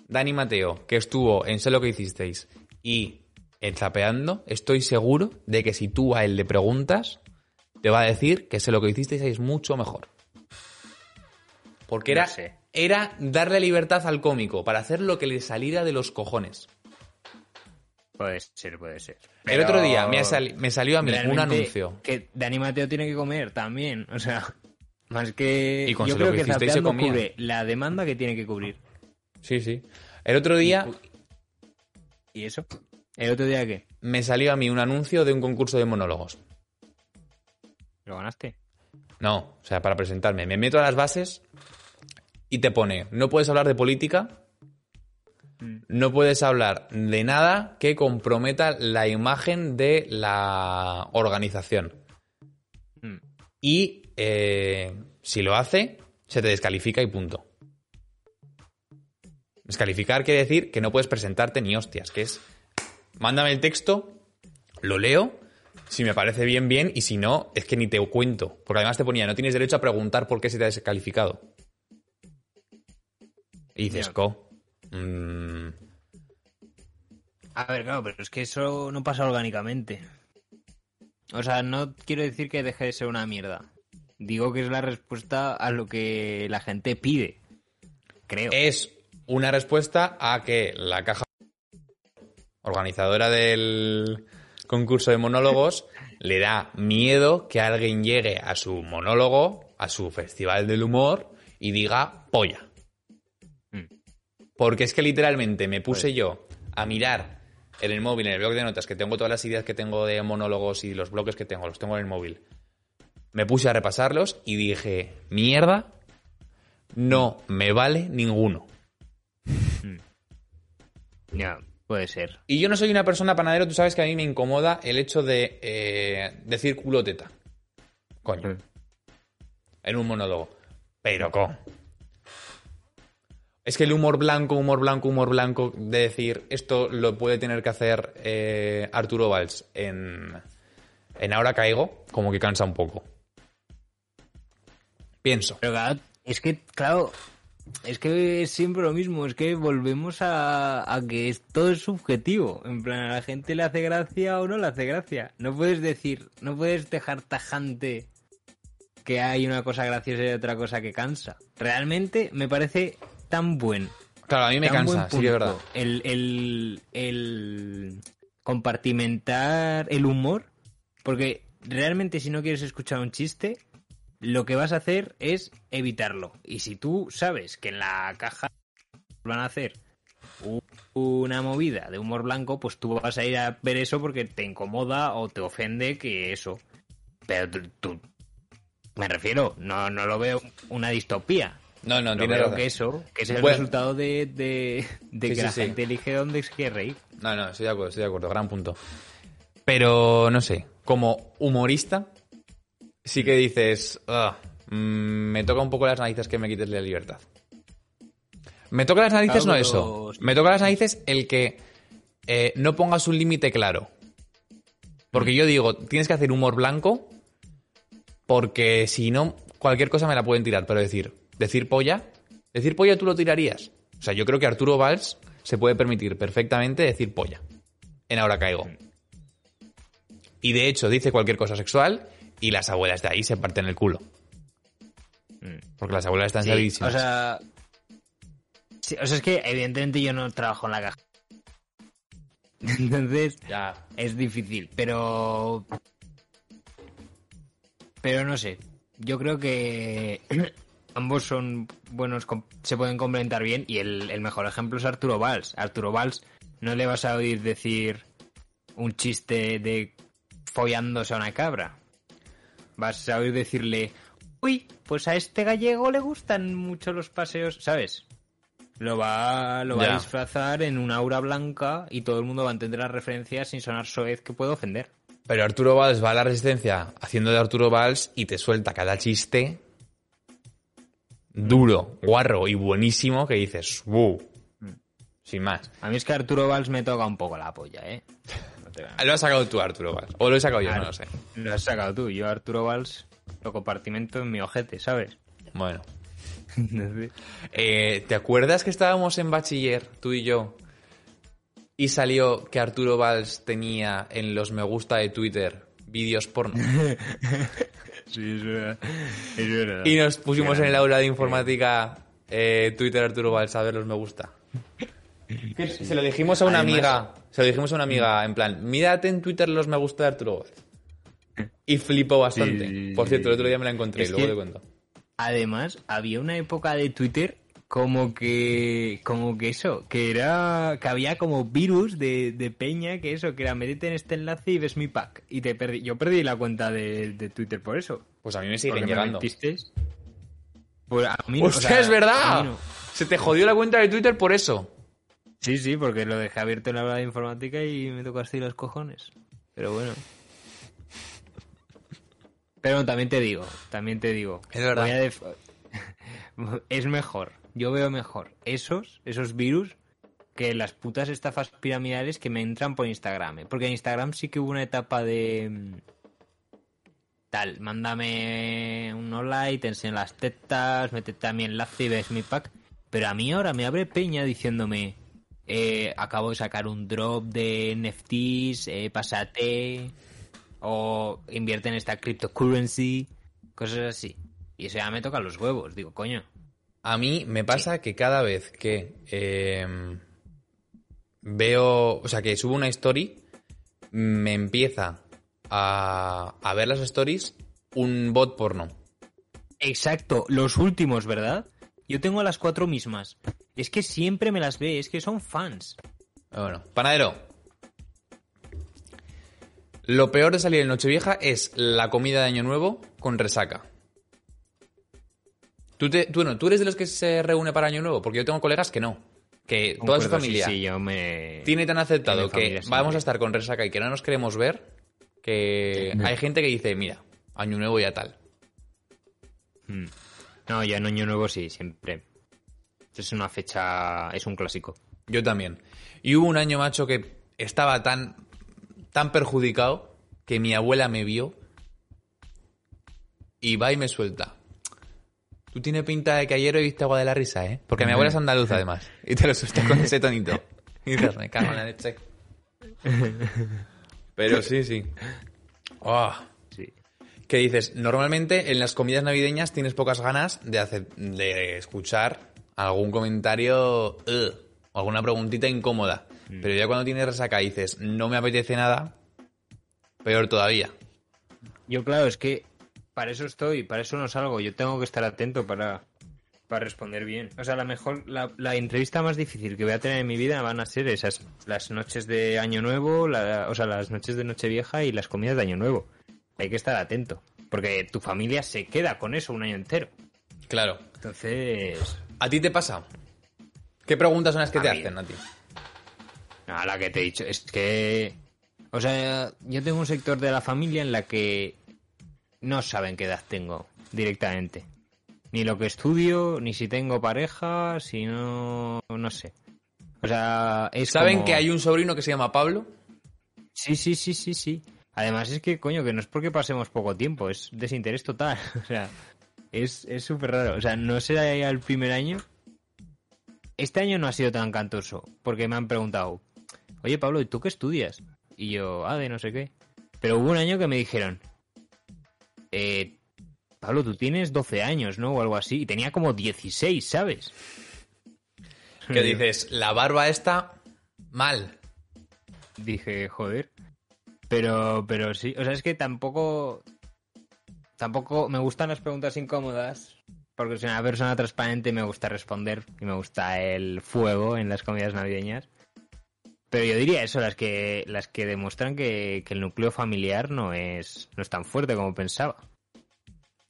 Dani Mateo, que estuvo en Sé lo que hicisteis y en Zapeando, estoy seguro de que si tú a él le preguntas, te va a decir que Sé lo que hicisteis es mucho mejor. Porque No era, sé. era darle libertad al cómico para hacer lo que le saliera de los cojones. Puede ser, puede ser. El otro día me, ha sali- me salió a mí un anuncio. Que Dani Mateo tiene que comer también. O sea, más que. Y con yo creo que que hicisteis se comía. cubre la demanda que tiene que cubrir. Sí, sí. El otro día ¿Y eso? ¿El otro día qué? me salió a mí un anuncio de un concurso de monólogos. ¿Lo ganaste? No, o sea, para presentarme. Me meto a las bases y te pone, no puedes hablar de política, no puedes hablar de nada que comprometa la imagen de la organización. Mm. Y eh, si lo hace, se te descalifica y punto. Descalificar quiere decir que no puedes presentarte ni hostias, que es, mándame el texto, lo leo, si me parece bien, bien, y si no, es que ni te cuento. Porque además te ponía, no tienes derecho a preguntar por qué se te ha descalificado. Y dices, co. mm, A ver, claro, pero es que eso no pasa orgánicamente. O sea, no quiero decir que deje de ser una mierda. Digo que es la respuesta a lo que la gente pide. Creo. es una respuesta a que la caja organizadora del concurso de monólogos le da miedo que alguien llegue a su monólogo, a su festival del humor y diga polla. Mm. Porque es que literalmente me puse yo a mirar en el móvil, en el blog de notas, que tengo todas las ideas que tengo de monólogos y los bloques que tengo, los tengo en el móvil. Me puse a repasarlos y dije, mierda, no me vale ninguno. Ya, puede ser. Y yo no soy una persona panadero, tú sabes que a mí me incomoda el hecho de eh, decir culo teta. Coño. En un monólogo. Pero con. Es que el humor blanco, humor blanco, humor blanco, de decir esto lo puede tener que hacer eh, Arturo Valls en, en Ahora Caigo, como que cansa un poco. Pienso. Pero claro, es que, claro, es que es siempre lo mismo. Es que volvemos a, a que todo es subjetivo. En plan, a la gente le hace gracia o no le hace gracia. No puedes decir, no puedes dejar tajante que hay una cosa graciosa y otra cosa que cansa. Realmente me parece tan buen Claro, a mí me cansa, sí que es punto verdad. El, el, el compartimentar el humor, porque realmente si no quieres escuchar un chiste, lo que vas a hacer es evitarlo. Y si tú sabes que en la caja van a hacer una movida de humor blanco, pues tú vas a ir a ver eso porque te incomoda o te ofende que eso. Pero tú, tú- me refiero, no, no lo veo una distopía. No, no, Lo tienes veo razón. que eso, que es el Bueno. resultado de, de, de Sí, que sí, la sí. gente elige dónde se quiere reír. No, no, estoy de acuerdo, estoy de acuerdo, gran punto. Pero no sé, como humorista, sí que dices, "Ah, mm, me toca un poco las narices que me quites la libertad. Me toca las narices Claro, no eso, me toca las narices el que eh, no pongas un límite claro. Porque yo digo, tienes que hacer humor blanco, porque si no, cualquier cosa me la pueden tirar, pero decir, decir polla, decir polla tú lo tirarías. O sea, yo creo que Arturo Valls se puede permitir perfectamente decir polla. En ahora caigo. Y de hecho dice cualquier cosa sexual y las abuelas de ahí se parten el culo. Porque las abuelas están Sí, o sea, sí, o sea, es que evidentemente yo no trabajo en la caja. Entonces ya. es difícil, pero... Pero no sé, yo creo que ambos son buenos, se pueden complementar bien y el, el mejor ejemplo es Arturo Valls. Arturo Valls no le vas a oír decir un chiste de follándose a una cabra. Vas a oír decirle, uy, pues a este gallego le gustan mucho los paseos, ¿sabes? Lo va, lo va Ya. a disfrazar en una aura blanca y todo el mundo va a entender las referencias sin sonar soez que puede ofender. Pero Arturo Valls va a la resistencia haciendo de Arturo Valls y te suelta cada chiste duro, guarro y buenísimo que dices, wow. Sin más. A mí es que Arturo Valls me toca un poco la polla, ¿eh? Lo has sacado tú, Arturo Valls. O lo he sacado yo, Claro. no lo sé. Lo has sacado tú. Yo Arturo Valls lo compartimento en mi ojete, ¿sabes? Bueno. Eh, ¿Te acuerdas que estábamos en bachiller, tú y yo? Y salió que Arturo Valls tenía en los me gusta de Twitter vídeos porno. sí, es verdad. Es verdad. Y nos pusimos en el aula de informática eh, Twitter Arturo Valls a ver los me gusta. Se lo dijimos a una Además- amiga. Se lo dijimos a una amiga, en plan, mírate en Twitter los me gusta de Arturo Valls. Y flipó bastante. Sí, Por cierto, el otro día me la encontré, Es luego te cuento. Además, había una época de Twitter como que como que eso que era que había como virus de, de peña que eso que era métete en este enlace y ves mi pack y te perdí yo perdí la cuenta de, de Twitter por eso Pues a mí me siguen me llegando. metisteis. Pues a mí, o ¡Hostia, sea, es verdad! no. Se te jodió la cuenta de Twitter por eso. Sí, sí, porque lo dejé abierto en la hora de informática y me tocó así los cojones. Pero bueno. Pero también te digo, también te digo. Es verdad. def- es mejor, yo veo mejor esos, esos virus que las putas estafas piramidales que me entran por Instagram. ¿eh? Porque en Instagram sí que hubo una etapa de... mm, Tal, mándame un hola y te enseño las tetas, métete a mi enlace y ves mi pack. Pero a mí ahora me abre Peña diciéndome, eh, acabo de sacar un drop de NFTs, eh, pásate, o invierte en esta cryptocurrency, cosas así. Y eso ya me toca los huevos, digo, coño. A mí me pasa que cada vez que eh, veo, o sea, que subo una story, me empieza a, a ver las stories un bot porno. Exacto, los últimos, ¿verdad? Yo tengo las cuatro mismas. Es que siempre me las ve, es que son fans. Bueno, panadero. Lo peor de salir en Nochevieja es la comida de Año Nuevo con resaca. ¿Tú, te, tú, no, ¿Tú eres de los que se reúne para Año Nuevo? Porque yo tengo colegas que no. Que toda su Concuerdo, sí, familia Sí, yo me... tiene tan aceptado familia que vamos a estar con resaca y que no nos queremos ver que hay gente que dice, mira, Año Nuevo ya tal. Mm. No, ya en Año Nuevo sí, siempre. Es una fecha, es un clásico. Yo también. Y hubo un año, macho, que estaba tan, tan perjudicado que mi abuela me vio y va y me suelta. Tú tienes pinta de que ayer he visto agua de la risa, ¿eh? Porque mi abuela es andaluza, además. Y te lo suelta con ese tonito. Y dices, me cago en la leche. Pero sí, sí. Oh. Sí. Que dices, normalmente en las comidas navideñas tienes pocas ganas de, hacer, de escuchar algún comentario "Ugh", o alguna preguntita incómoda. Pero ya cuando tienes resaca y dices, no me apetece nada, peor todavía. Yo, claro, es que para eso estoy, para eso no salgo. Yo tengo que estar atento para, para responder bien. O sea, la mejor, la, la entrevista más difícil que voy a tener en mi vida van a ser esas, las noches de Año Nuevo, la- o sea, las noches de Nochevieja y las comidas de Año Nuevo. Hay que estar atento, porque tu familia se queda con eso un año entero. Claro. Entonces, ¿A ti te pasa? ¿Qué preguntas son las que A te mí. hacen a ti? No, la que te he dicho, es que... O sea, yo tengo un sector de la familia en la que no saben qué edad tengo directamente. Ni lo que estudio, ni si tengo pareja, si no... no sé. O sea, es ¿Saben como- que hay un sobrino que se llama Pablo? Sí, sí, sí, sí, sí. Además es que, coño, que no es porque pasemos poco tiempo, es desinterés total. O sea, es es súper raro. O sea, no será ya el primer año. Este año no ha sido tan cantoso, porque me han preguntado, oye Pablo, ¿y tú qué estudias? Y yo, ah, de no sé qué. Pero hubo un año que me dijeron, eh, Pablo, tú tienes 12 años, ¿no? O algo así. Y tenía como 16, ¿sabes? Que dices, la barba está mal. dije, joder. Pero, pero sí, o sea, es que tampoco. Tampoco me gustan las preguntas incómodas. Porque soy una persona transparente y me gusta responder. Y me gusta el fuego en las comidas navideñas. Pero yo diría eso, las que, las que demuestran que, que el núcleo familiar no es, no es tan fuerte como pensaba.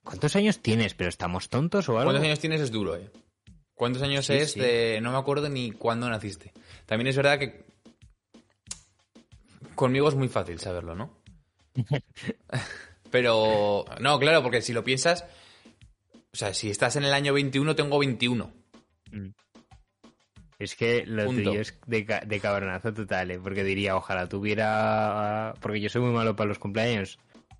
¿Cuántos años tienes? ¿Pero estamos tontos o algo? ¿Cuántos años tienes? Es duro, ¿eh? ¿Cuántos años Sí, es? sí. de- No me acuerdo ni cuándo naciste. También es verdad que conmigo es muy fácil saberlo, ¿no? Pero, no, claro, porque si lo piensas, o sea, si estás en el año 21, tengo 21. Es que lo Punto. tuyo es de, de cabronazo total, ¿eh? porque diría, ojalá tuviera... Porque yo soy muy malo para los cumpleaños.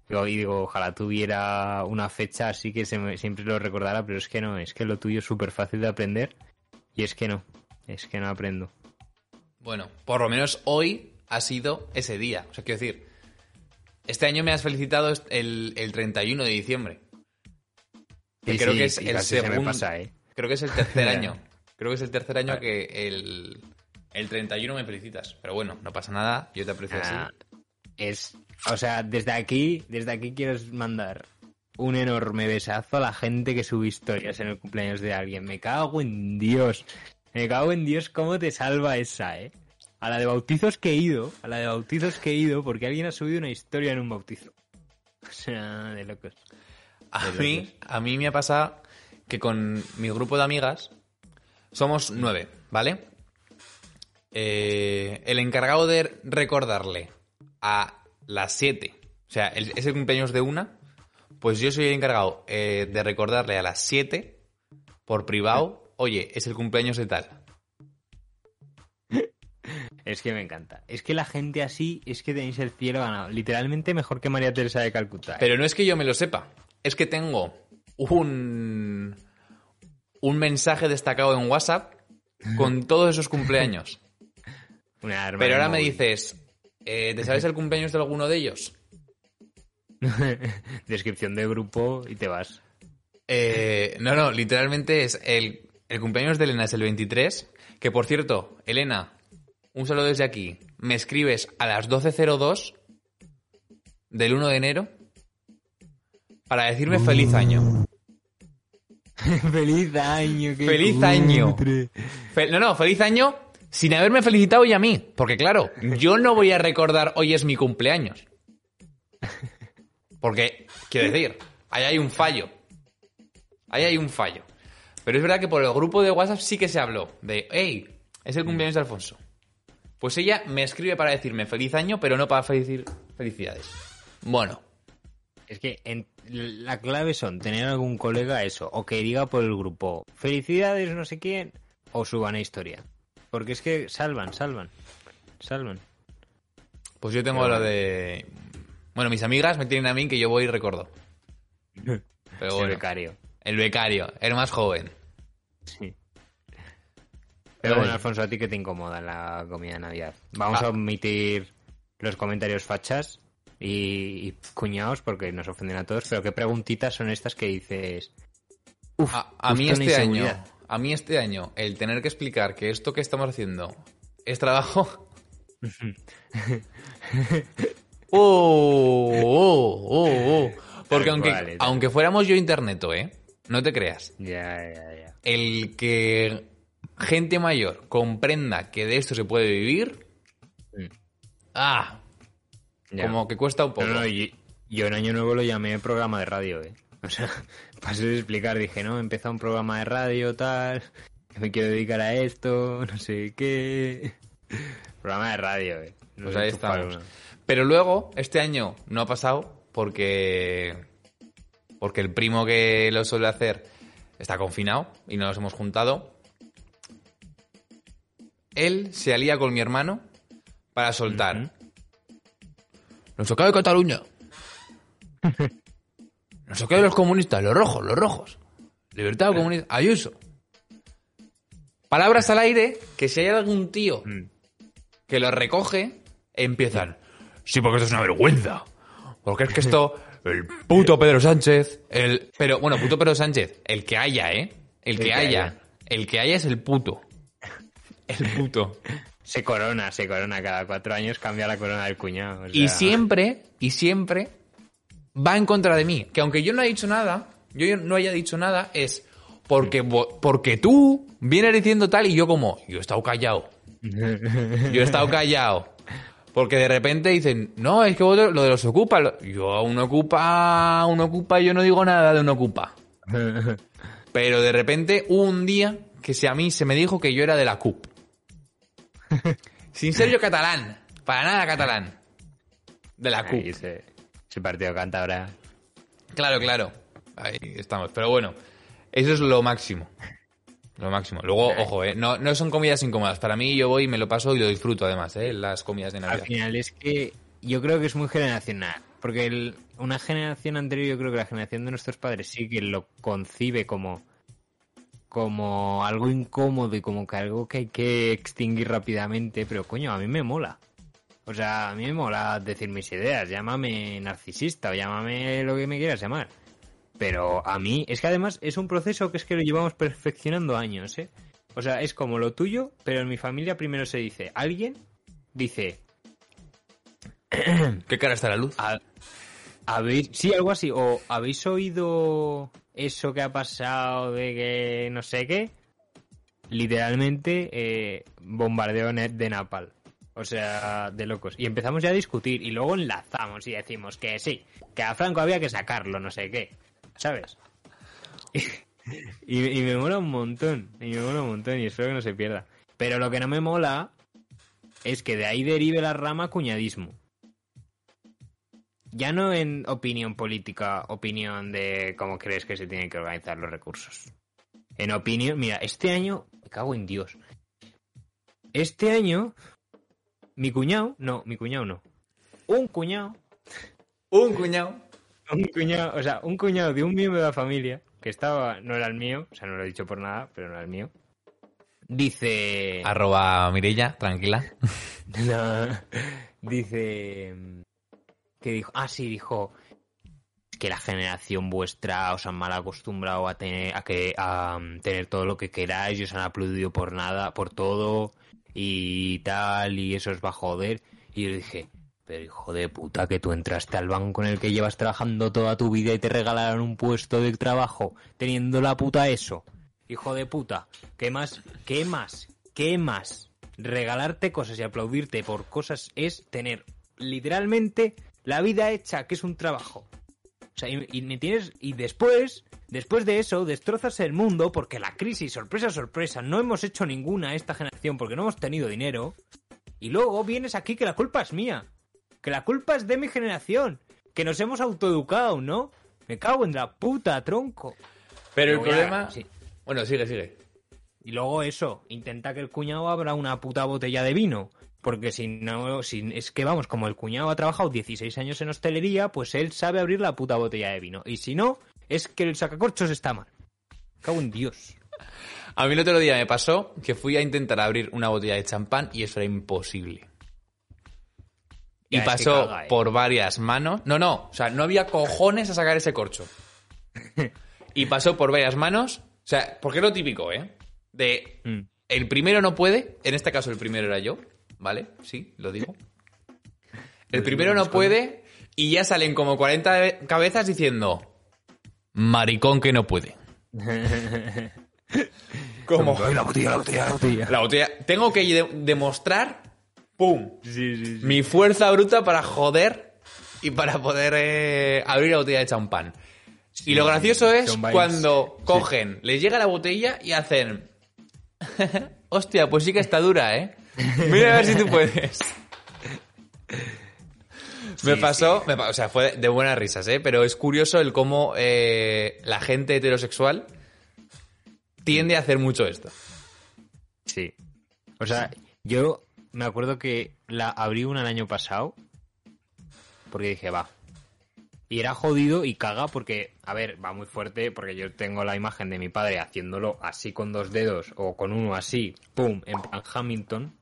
Y digo, ojalá tuviera una fecha así que se me- siempre lo recordara, pero es que no, es que lo tuyo es súper fácil de aprender y es que no, es que no aprendo. Bueno, por lo menos hoy ha sido ese día. O sea, quiero decir, este año me has felicitado el, el 31 de diciembre. Que Sí, creo sí, que es el se segundo. pasa, ¿eh? Creo que es el tercer año. Creo que es el tercer año Ah. que el, el 31 me felicitas. Pero bueno, no pasa nada, yo te aprecio Ah, así. es, o sea, desde aquí, desde aquí quiero mandar un enorme besazo a la gente que sube historias en el cumpleaños de alguien. Me cago en Dios. Me cago en Dios cómo te salva esa, ¿eh? A la de bautizos que he ido, a la de bautizos que he ido, porque alguien ha subido una historia en un bautizo. O sea, de locos. A mí, a mí me ha pasado que con mi grupo de amigas somos nueve, ¿vale? Eh, el encargado de recordarle a las siete, o sea, el, es el cumpleaños de una, pues yo soy el encargado eh, de recordarle a las siete por privado, oye, es el cumpleaños de tal. Es que me encanta. Es que la gente así es que tenéis el cielo ganado. Literalmente mejor que María Teresa de Calcuta. ¿eh? Pero no es que yo me lo sepa, es que tengo un, un mensaje destacado en WhatsApp con todos esos cumpleaños. Una arma Pero ahora me dices, eh, ¿te sabes el cumpleaños de alguno de ellos? Descripción de grupo y te vas. Eh, no, no, literalmente es el, el cumpleaños de Elena es el 23. Que por cierto, Elena, un saludo desde aquí. Me escribes a las 12.02 del 1 de enero para decirme feliz año. ¡Feliz año! qué ¡Feliz año! no, no, feliz año sin haberme felicitado y a mí. Porque claro, yo no voy a recordar hoy es mi cumpleaños. Porque, quiero decir, ahí hay un fallo. Ahí hay un fallo. Pero es verdad que por el grupo de WhatsApp sí que se habló de, hey, es el cumpleaños de Alfonso. Pues ella me escribe para decirme feliz año, pero no para decir felicidades. Bueno, Es que en- la clave son tener algún colega eso, o que diga por el grupo felicidades no sé quién, o suban a historia. Porque es que salvan, salvan, salvan. pues yo tengo bueno. de... Bueno, mis amigas me tienen a mí que yo voy y recuerdo. Pero El becario. el becario, el más joven. Sí. Pero bueno, Alfonso, ¿a ti qué te incomoda en la comida de Navidad? Vamos Ah. a omitir los comentarios fachas y, y cuñados porque nos ofenden a todos, pero ¿qué preguntitas son estas que dices? Uf, A, a mí este año, a mí este año, el tener que explicar que esto que estamos haciendo es trabajo. oh, oh, oh, oh. Porque aunque, aunque fuéramos yo interneto, ¿eh? No te creas. Ya, ya, ya. El que gente mayor comprenda que de esto se puede vivir, Mm. ah, Ya. como que cuesta un poco. No, no, y- yo en Año Nuevo lo llamé programa de radio, ¿eh? O sea, para de explicar, dije, no, he empezado un programa de radio, tal, que me quiero dedicar a esto, no sé qué. Programa de radio, ¿eh? No Pues ahí estamos. uno. Pero luego, este año no ha pasado porque. Porque el primo que lo suele hacer está confinado y no nos hemos juntado. Él se alía con mi hermano para soltar. Ujú. Nos toca de Cataluña. Nos toca de los comunistas, los rojos, los rojos. Libertad comunista. Ayuso. Palabras al aire que si hay algún tío Mm. que lo recoge, empiezan. Sí, porque esto es una vergüenza. Porque es que esto, el puto Pedro Sánchez, el. Pero, bueno, puto Pedro Sánchez, el que haya, ¿eh? El que, que haya. haya. El que haya es el puto. El puto. Se corona, se corona. Cada cuatro años cambia la corona del cuñado. o Y siempre, y siempre va en contra de mí. Que aunque yo no haya dicho nada, yo no haya dicho nada, es porque, porque tú vienes diciendo tal y yo como, yo he estado callado. Yo he estado callado. Porque de repente dicen, no, es que vosotros, lo de los ocupa, lo- yo un ocupa, un ocupa, yo no digo nada de un ocupa. Pero de repente hubo un día que a mí se me dijo que yo era de la CUP. Sin ser yo catalán, para nada catalán. De la Ahí CUP. ese, ese partido cántabra. Claro, claro. Ahí estamos. Pero bueno, eso es lo máximo. Lo máximo. Luego, ojo, eh, no, no son comidas incómodas. Para mí yo voy y me lo paso y lo disfruto además, eh, las comidas de Al Navidad. final es que yo creo que es muy generacional. Porque el- una generación anterior, yo creo que la generación de nuestros padres sí que lo concibe como, como algo incómodo y como que algo que hay que extinguir rápidamente. Pero coño, a mí me mola. O sea, a mí me mola decir mis ideas. Llámame narcisista o llámame lo que me quieras llamar. Pero a mí, es que además es un proceso que es que lo llevamos perfeccionando años, ¿eh? O sea, es como lo tuyo, pero en mi familia primero se dice, alguien dice, ¿Qué cara está la luz? a, ¿Habéis, sí, algo así. ¿O habéis oído eso que ha pasado de que no sé qué? Literalmente, eh, bombardeo de Napal. O sea, de locos. Y empezamos ya a discutir y luego enlazamos y decimos que sí, que a Franco había que sacarlo, no sé qué. ¿Sabes? Y me mola un montón. Y me mola un montón y espero que no se pierda. Pero lo que no me mola es que de ahí derive la rama cuñadismo. Ya no en opinión política, opinión de cómo crees que se tienen que organizar los recursos. En opinión, mira, este año, me cago en Dios. Este año, mi cuñado, no, mi cuñado no. Un cuñado, Un cuñado. un cuñado, o sea, un cuñado de un miembro de la familia, que estaba, no era el mío, o sea, no lo he dicho por nada, pero no era el mío. Dice. Arroba Mirella, tranquila. No. Dice. Que dijo. Ah, sí, dijo. Que la generación vuestra os han mal acostumbrado a tener, a que, a um, tener todo lo que queráis y os han aplaudido por nada, por todo y tal, y eso os va a joder. Y yo dije, pero hijo de puta, que tú entraste al banco en el que llevas trabajando toda tu vida y te regalaron un puesto de trabajo teniendo la puta eso. Hijo de puta, ¿qué más? ¿Qué más? ¿Qué más? Regalarte cosas y aplaudirte por cosas es tener literalmente la vida hecha, que es un trabajo. O sea, y, y me tienes. Y después, después de eso, destrozas el mundo porque la crisis, sorpresa, sorpresa, no hemos hecho ninguna esta generación porque no hemos tenido dinero. Y luego vienes aquí que la culpa es mía. Que la culpa es de mi generación. Que nos hemos autoeducado, ¿no? Me cago en la puta, tronco. Pero el problema... sí. Bueno, sigue, sigue. Y luego eso, intenta que el cuñado abra una puta botella de vino. Porque si no, si, es que vamos, como el cuñado ha trabajado 16 años en hostelería, pues él sabe abrir la puta botella de vino. Y si no, es que el sacacorchos está mal. Cago en Dios. A mí el otro día me pasó que fui a intentar abrir una botella de champán y eso era imposible. Y Ya, pasó caga, eh. por varias manos. No, no, o sea, no había cojones a sacar ese corcho. Y pasó por varias manos. O sea, porque es lo típico, ¿eh? De Mm. el primero no puede, en este caso el primero era yo, ¿vale? Sí, lo digo. El primero no puede y ya salen como 40 cabezas diciendo, maricón que no puede. Como la botella, la botella, la botella. la botella. Tengo que de- demostrar, ¡pum! Sí, sí, sí. Mi fuerza bruta para joder y para poder eh, abrir la botella de champán. y lo gracioso es cuando cogen, les llega la botella y hacen. Hostia, pues sí que está dura, ¿eh? Mira a ver si tú puedes. me pasó, me o sea, fue de buenas risas, ¿eh? Pero es curioso el cómo eh, la gente heterosexual tiende a hacer mucho esto. Sí. O sea, yo me acuerdo que la abrí una el año pasado porque dije, va. Y era jodido y caga porque, a ver, va muy fuerte porque yo tengo la imagen de mi padre haciéndolo así con dos dedos o con uno así, pum, en plan Hamilton.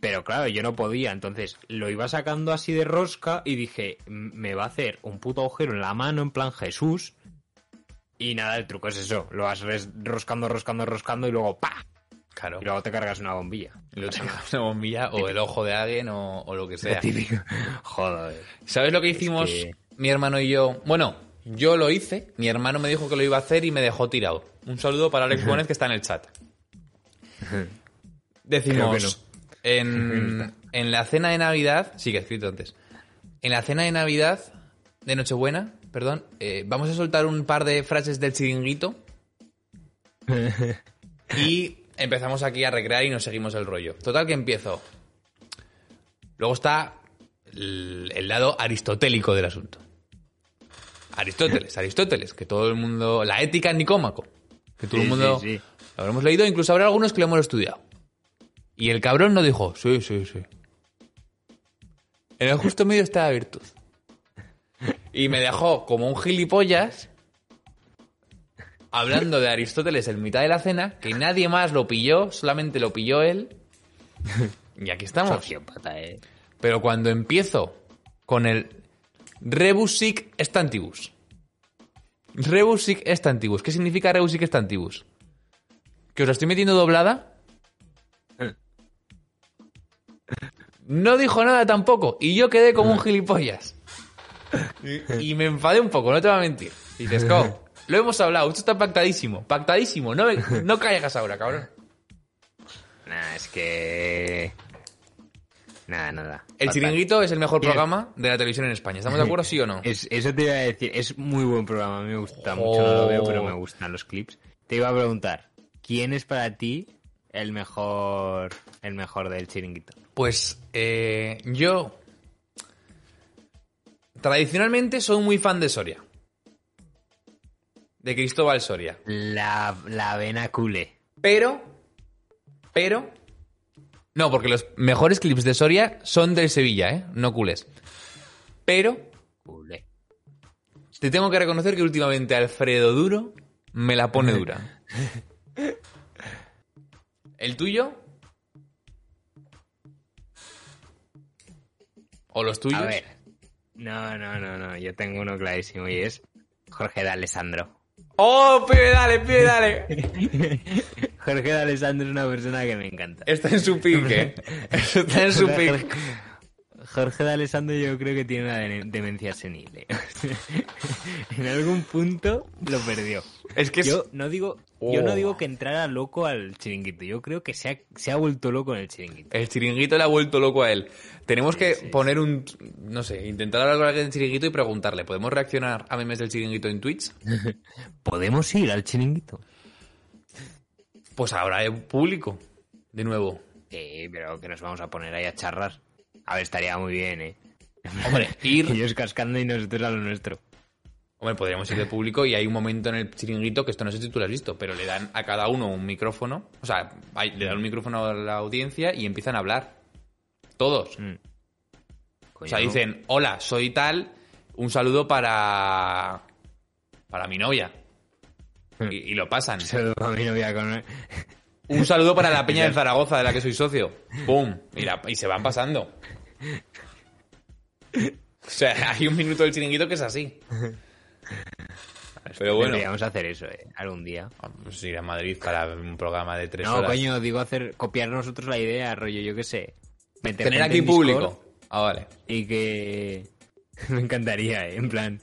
Pero claro, yo no podía, entonces lo iba sacando así de rosca y dije, "M- me va a hacer un puto agujero en la mano en plan Jesús. Y nada, el truco es eso, lo vas roscando, roscando, roscando y luego ¡pa! Claro. Y luego te cargas una bombilla. Y luego te cargas una bombilla o el ojo de alguien o, o lo que sea. Típico. Joder. ¿Sabes lo que hicimos que- mi hermano y yo? Bueno, yo lo hice, mi hermano me dijo que lo iba a hacer y me dejó tirado. Un saludo para Alex Gómez que está en el chat. Decimos, en, en la cena de Navidad, sí que he escrito antes, en la cena de Navidad, de Nochebuena, perdón, eh, vamos a soltar un par de frases del chiringuito y empezamos aquí a recrear y nos seguimos el rollo. Total que empiezo. Luego está el, el lado aristotélico del asunto. Aristóteles, Aristóteles, que todo el mundo... La ética Nicómaco, que todo Sí, el mundo sí, sí. lo habremos leído, incluso habrá algunos que lo hemos estudiado. Y el cabrón no dijo, sí, sí, sí. En el justo medio está la virtud. Y me dejó como un gilipollas hablando de Aristóteles en mitad de la cena, que nadie más lo pilló, solamente lo pilló él. Y aquí estamos. Sociópata, eh. Pero cuando empiezo con el rebus sic stantibus. Rebus sic stantibus. ¿Qué significa rebus sic stantibus? ¿Que os la estoy metiendo doblada? No dijo nada tampoco. Y yo quedé como un gilipollas. Y, y me enfadé un poco, no te voy a mentir. Y dices, "Co, lo hemos hablado, esto está pactadísimo, pactadísimo, no, me- no caigas ahora, cabrón. Nah, es que... Nada, nada. El Fatal. Chiringuito es el mejor programa de la televisión en España. ¿Estamos de acuerdo, sí o no? Es, eso te iba a decir, es muy buen programa, me gusta mucho, no lo veo, pero me gustan los clips. Te iba a preguntar, ¿quién es para ti el mejor el mejor del chiringuito? Pues eh, yo tradicionalmente soy muy fan de Soria. De Cristóbal Soria. La, la avena culé. Pero, pero... No, porque los mejores clips de Soria son del Sevilla, ¿eh? No culés. Pero Culé. te tengo que reconocer que últimamente Alfredo Duro me la pone dura. ¿El tuyo? ¿O los tuyos? A ver. No, no, no, no, yo tengo uno clarísimo y es Jorge de Alessandro. ¡Oh, pibe, dale, pibe, dale! Jorge de Alessandro es una persona que me encanta. Está en su pique. Está en su pique. Jorge, de Alessandro yo creo que tiene una de- demencia senil. ¿eh? en algún punto lo perdió. Es que es- Yo no digo, yo no Oh. digo que entrara loco al chiringuito. Yo creo que se ha, se ha vuelto loco en el chiringuito. el chiringuito le ha vuelto loco a él. Tenemos que sí, poner un... No sé, intentar hablar con alguien del chiringuito y preguntarle, ¿podemos reaccionar a memes del chiringuito en Twitch? ¿Podemos ir al chiringuito? Pues ahora hay público, de nuevo. Sí, pero que nos vamos a poner ahí a charrar. A ver, estaría muy bien, ¿eh? Hombre, ir... Ellos cascando y nosotros a lo nuestro. Hombre, podríamos ir de público y hay un momento en el chiringuito que esto no sé si tú lo has visto, pero le dan a cada uno un micrófono, o sea, hay- le dan un micrófono a la audiencia y empiezan a hablar. Todos. Mm. O sea, dicen, hola, soy tal, un saludo para... para mi novia. Y, y lo pasan. Saludo a mi novia con... Un saludo para la peña de Zaragoza, de la que soy socio. ¡Pum! Y, la- y se van pasando. O sea, hay un minuto del chiringuito que es así. Pero bueno, Deberíamos hacer eso, ¿eh? Algún día. ir a Madrid para un programa de tres No, horas. coño, digo hacer... Copiar nosotros la idea, rollo, yo qué sé. Meter Tener aquí Discord público. Ah, vale. Y que... Me encantaría, ¿eh? En plan...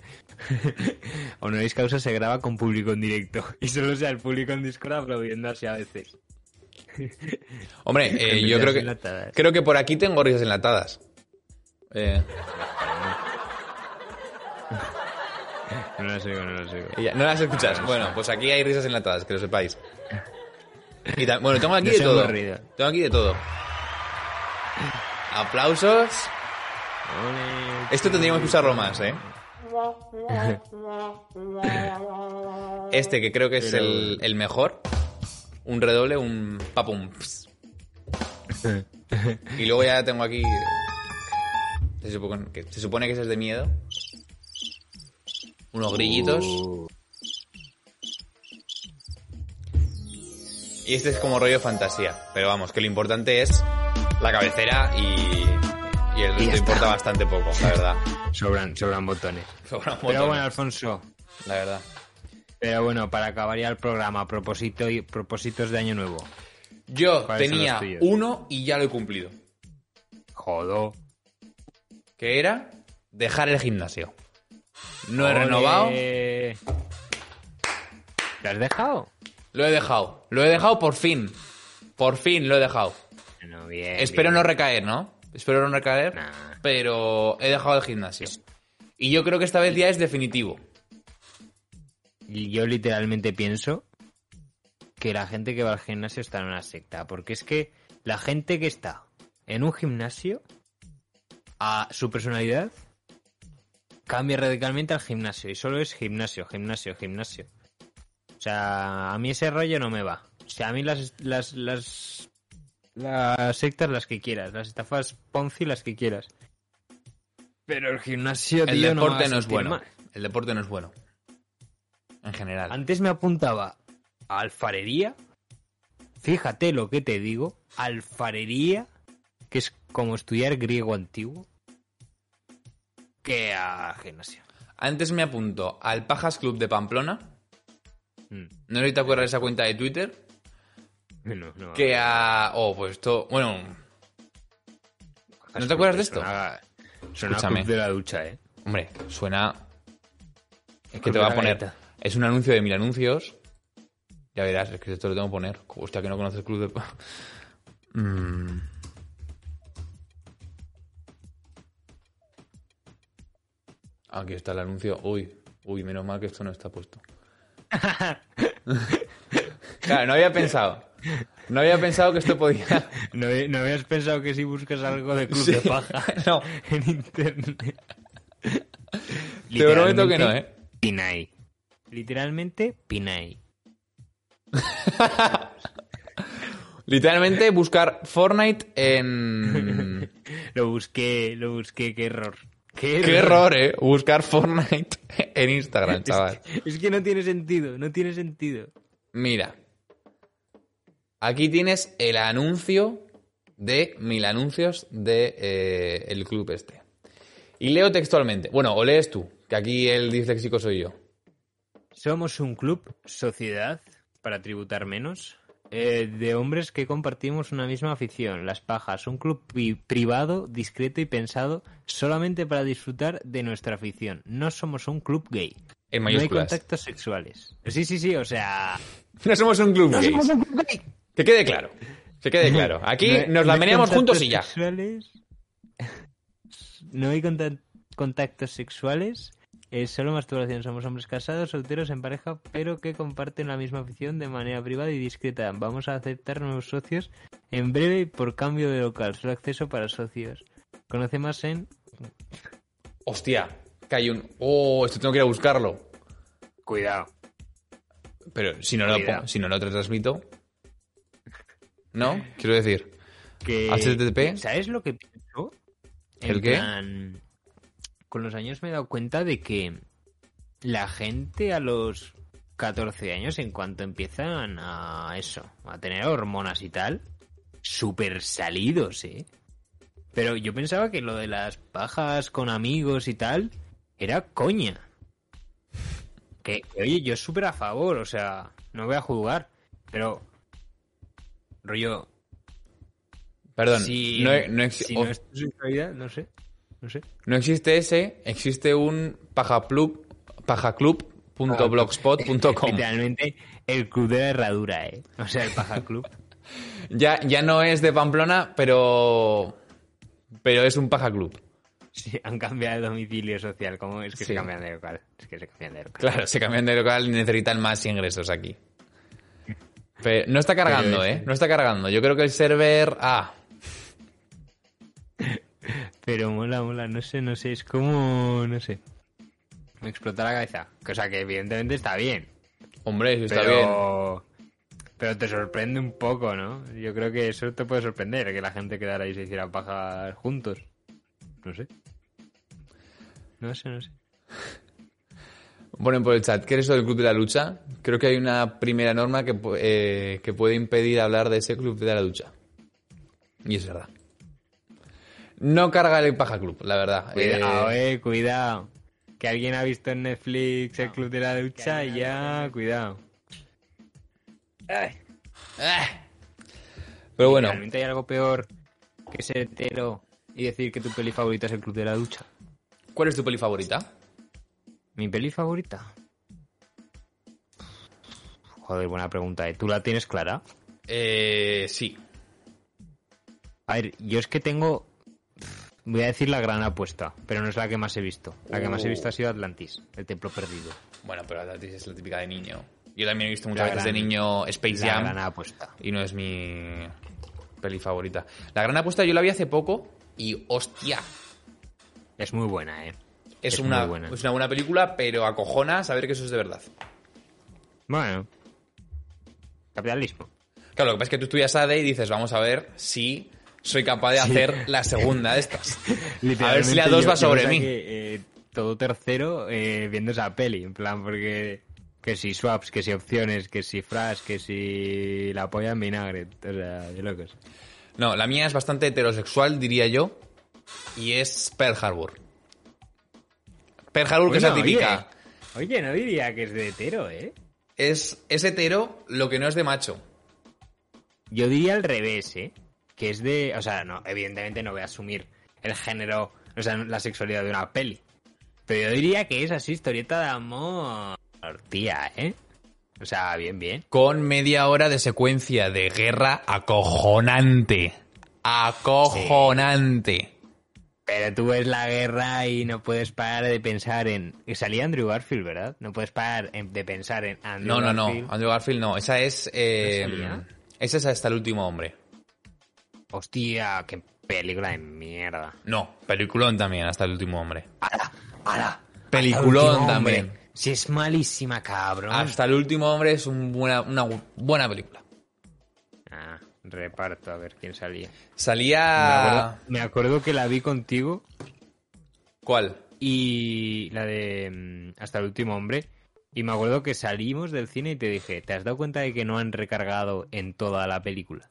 Honoris Causa se graba con público en directo. Y solo sea el público en Discord aplaudiendo así a veces. Hombre, eh, yo creo que enlatadas. creo que por aquí tengo risas enlatadas. Eh, No las oigo, no las oigo. ¿No las escuchas? Bueno, pues aquí hay risas enlatadas, que lo sepáis. Y bueno, tengo aquí No de todo. aburrido. Tengo aquí de todo. Aplausos. Esto tendríamos que usarlo más, ¿eh? Este que creo que es el mejor. Un redoble, un papum. Y luego ya tengo aquí... Se supone que, se supone que ese es de miedo. Unos grillitos. Uh, Y este es como rollo fantasía. Pero vamos, que lo importante es la cabecera y, y el resto importa bastante poco, la verdad. sobran, sobran botones. Sobra un Pero bueno, Alfonso. la verdad. Pero bueno, para acabar ya el programa, propósito y propósitos de año nuevo. Yo ¿Cuáles son tenía uno y ya lo he cumplido. Jodo. Que era dejar el gimnasio. No he renovado, ¿Te has dejado? lo he dejado. Lo he dejado por fin. Por fin lo he dejado. Bueno, bien. Espero bien. no recaer, ¿no? Espero no recaer. Nah. Pero he dejado el gimnasio. Y yo creo que esta vez ya es definitivo. Y yo literalmente pienso que la gente que va al gimnasio está en una secta. Porque es que la gente que está en un gimnasio, a su personalidad cambia radicalmente al gimnasio. Y solo es gimnasio, gimnasio, gimnasio. O sea, a mí ese rollo no me va. O sea, a mí las, las, las, las sectas las que quieras, las estafas Ponzi las que quieras. Pero el gimnasio, El tío, no me deporte no es bueno. mal. El deporte no es bueno. En general. Antes me apuntaba a alfarería. Fíjate lo que te digo. Alfarería, que es como estudiar griego antiguo, que a gimnasio. Antes me apunto al Pajas Club de Pamplona. Mm. No sé si te acuerdas de esa cuenta de Twitter. No, no. Que a. Oh, pues esto. Bueno. ¿No te acuerdas de esto? Suena, suena Escúchame. club de la ducha, eh. Hombre, suena. Es que te va a poner. Es un anuncio de mil anuncios. Ya verás, es que esto lo tengo que poner. Hostia, que no conoces el club de. Mm. Aquí está el anuncio. Uy, uy, menos mal que esto no está puesto. claro, no había pensado. No había pensado que esto podía. ¿No, no habías pensado que si buscas algo de club Sí. de paja No, en internet? te prometo que no, ¿eh? Pinay. Literalmente, Pinay. Literalmente buscar Fortnite en. Lo busqué, lo busqué, qué error. Qué Qué error, eh. Buscar Fortnite en Instagram, chaval. Es que no tiene sentido, no tiene sentido. Mira. Aquí tienes el anuncio de mil anuncios de eh, el club este. Y leo textualmente. Bueno, o lees tú, que aquí el disléxico soy yo. Somos un club, sociedad, para tributar menos, eh, de hombres que compartimos una misma afición, las pajas. Un club pri- privado, discreto y pensado solamente para disfrutar de nuestra afición. No somos un club gay. En No hay contactos sexuales. Sí, sí, sí, o sea... No somos un club gay. un club gay. Que quede claro. Que quede claro. Aquí No nos no la meneamos contactos juntos y ya. sexuales. No hay conta- contactos sexuales. Es solo masturbación. Somos hombres casados, solteros, en pareja, pero que comparten la misma afición de manera privada y discreta. Vamos a aceptar nuevos socios en breve y por cambio de local. Solo acceso para socios. Conoce más en... Hostia, que hay un. Oh, esto tengo que ir a buscarlo. Cuidado. Pero si no lo, Cuidado. si no lo transmito. ¿No? Quiero decir. Que... HTTP. ¿Sabes lo que pienso? En ¿El qué? plan, con los años me he dado cuenta de que la gente a los 14 años, en cuanto empiezan a eso, a tener hormonas y tal, súper salidos, ¿eh? Pero yo pensaba que lo de las pajas con amigos y tal era coña. Que, oye, yo súper a favor, o sea, no voy a jugar, pero rollo, Perdón, si, no, no si no es tu sexualidad, no sé, no sé. no existe ese, existe un pajaplug, pajaclub.blogspot.com. Literalmente el club de la herradura, ¿eh? O sea, el paja club. Ya, ya no es de Pamplona, pero. Pero es un pajaclub. Sí, han cambiado de domicilio social. ¿Cómo es que Sí. se cambian de local? Es que se cambian de local. Claro, se cambian de local y necesitan más ingresos aquí. Pero no está cargando, Pero ¿eh? No está cargando. Yo creo que el server. Ah, Pero mola, mola, no sé, no sé, es como, no sé. Me explota la cabeza. O sea, que evidentemente está bien. hombre, está bien. pero... Te sorprende un poco, ¿no? Yo creo que eso te puede sorprender, que la gente quedara y se hiciera pajas juntos. No sé. No sé, no sé. Ponen por el chat, ¿qué es eso del club de la lucha? Creo que hay una primera norma que, eh, que puede impedir hablar de ese club de la lucha. Y es verdad. No carga el paja club, la verdad. Cuidado, Eh, eh, cuidado. Que alguien ha visto en Netflix el Club de la Ducha y ya, cuidado. Pero bueno, ¿Realmente hay algo peor que ser hetero y decir que tu peli favorita es el Club de la Ducha? ¿cuál es tu peli favorita? ¿Mi peli favorita? Joder, buena pregunta, ¿eh? ¿Tú la tienes clara? Eh, sí. A ver, yo es que tengo... Voy a decir la gran apuesta, pero no es la que más he visto. La que más he visto ha sido Atlantis, el templo perdido. Bueno, pero Atlantis es la típica de niño. Yo también he visto muchas La veces de niño Space La Jam gran apuesta. y no es mi peli favorita. La gran apuesta yo la vi hace poco y hostia, Es muy buena, ¿eh? es, Es una, buena. es una buena película, pero acojona saber que eso es de verdad. Bueno. Capitalismo. Claro, lo que pasa es que tú estudias ADE y dices, vamos a ver si soy capaz de hacer la segunda de estas. A ver si la Literalmente 2 yo- va sobre mí. eh, todo tercero eh, viendo esa peli, en plan, porque que si swaps, que si opciones, que si fras, que si la polla en vinagre, o sea, de locos. No, la mía es bastante heterosexual, diría yo, y es Pearl Harbor. Pearl Harbor, que es la típica. Oye, oye, no diría que es de hetero, ¿eh? Es, es hetero lo que no es de macho. Yo diría al revés, ¿eh? Que es de... O sea, no, evidentemente no voy a asumir el género, o sea, la sexualidad de una peli. esto yo diría que es así historieta de amor, tía, ¿eh? O sea, bien, bien. Con media hora de secuencia de guerra acojonante. Acojonante. Pero tú ves la guerra y no puedes parar de pensar en... Salía Andrew Garfield, ¿verdad? No puedes parar de pensar en Andrew No, no, no. Garfield. Andrew Garfield no. Esa es. eh, ¿No esa es hasta el último hombre. Hostia, qué película de mierda. No, peliculón también, hasta el último hombre. ¡Hala! ¡Hala! Peliculón también. hombre. Si es malísima, cabrón. Hasta el último hombre es un buena, una buena película. Ah, reparto, a ver quién salía. Me Salía. acuerdo, me acuerdo que la vi contigo ¿Cuál? y la de mm, Hasta el último hombre. Y me acuerdo que salimos del cine y te dije, ¿te has dado cuenta de que no han recargado en toda la película?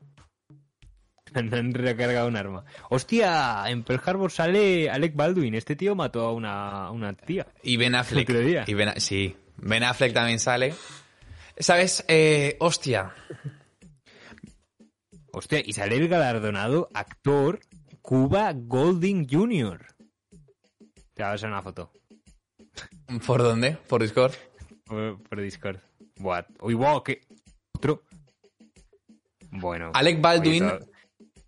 No han recargado un arma. ¡Hostia! En Pearl Harbor sale Alec Baldwin. Este tío mató a una, una tía. Y Ben Affleck. Y ben, sí, Ben Affleck también sale. ¿Sabes? Eh, hostia. Hostia, y sale el galardonado actor Cuba Golding Jr. Te vas a una foto. ¿Por dónde? ¿Por Discord? Por, por Discord. What? Uy, wow, ¿qué? Otro. Bueno. Alec Baldwin-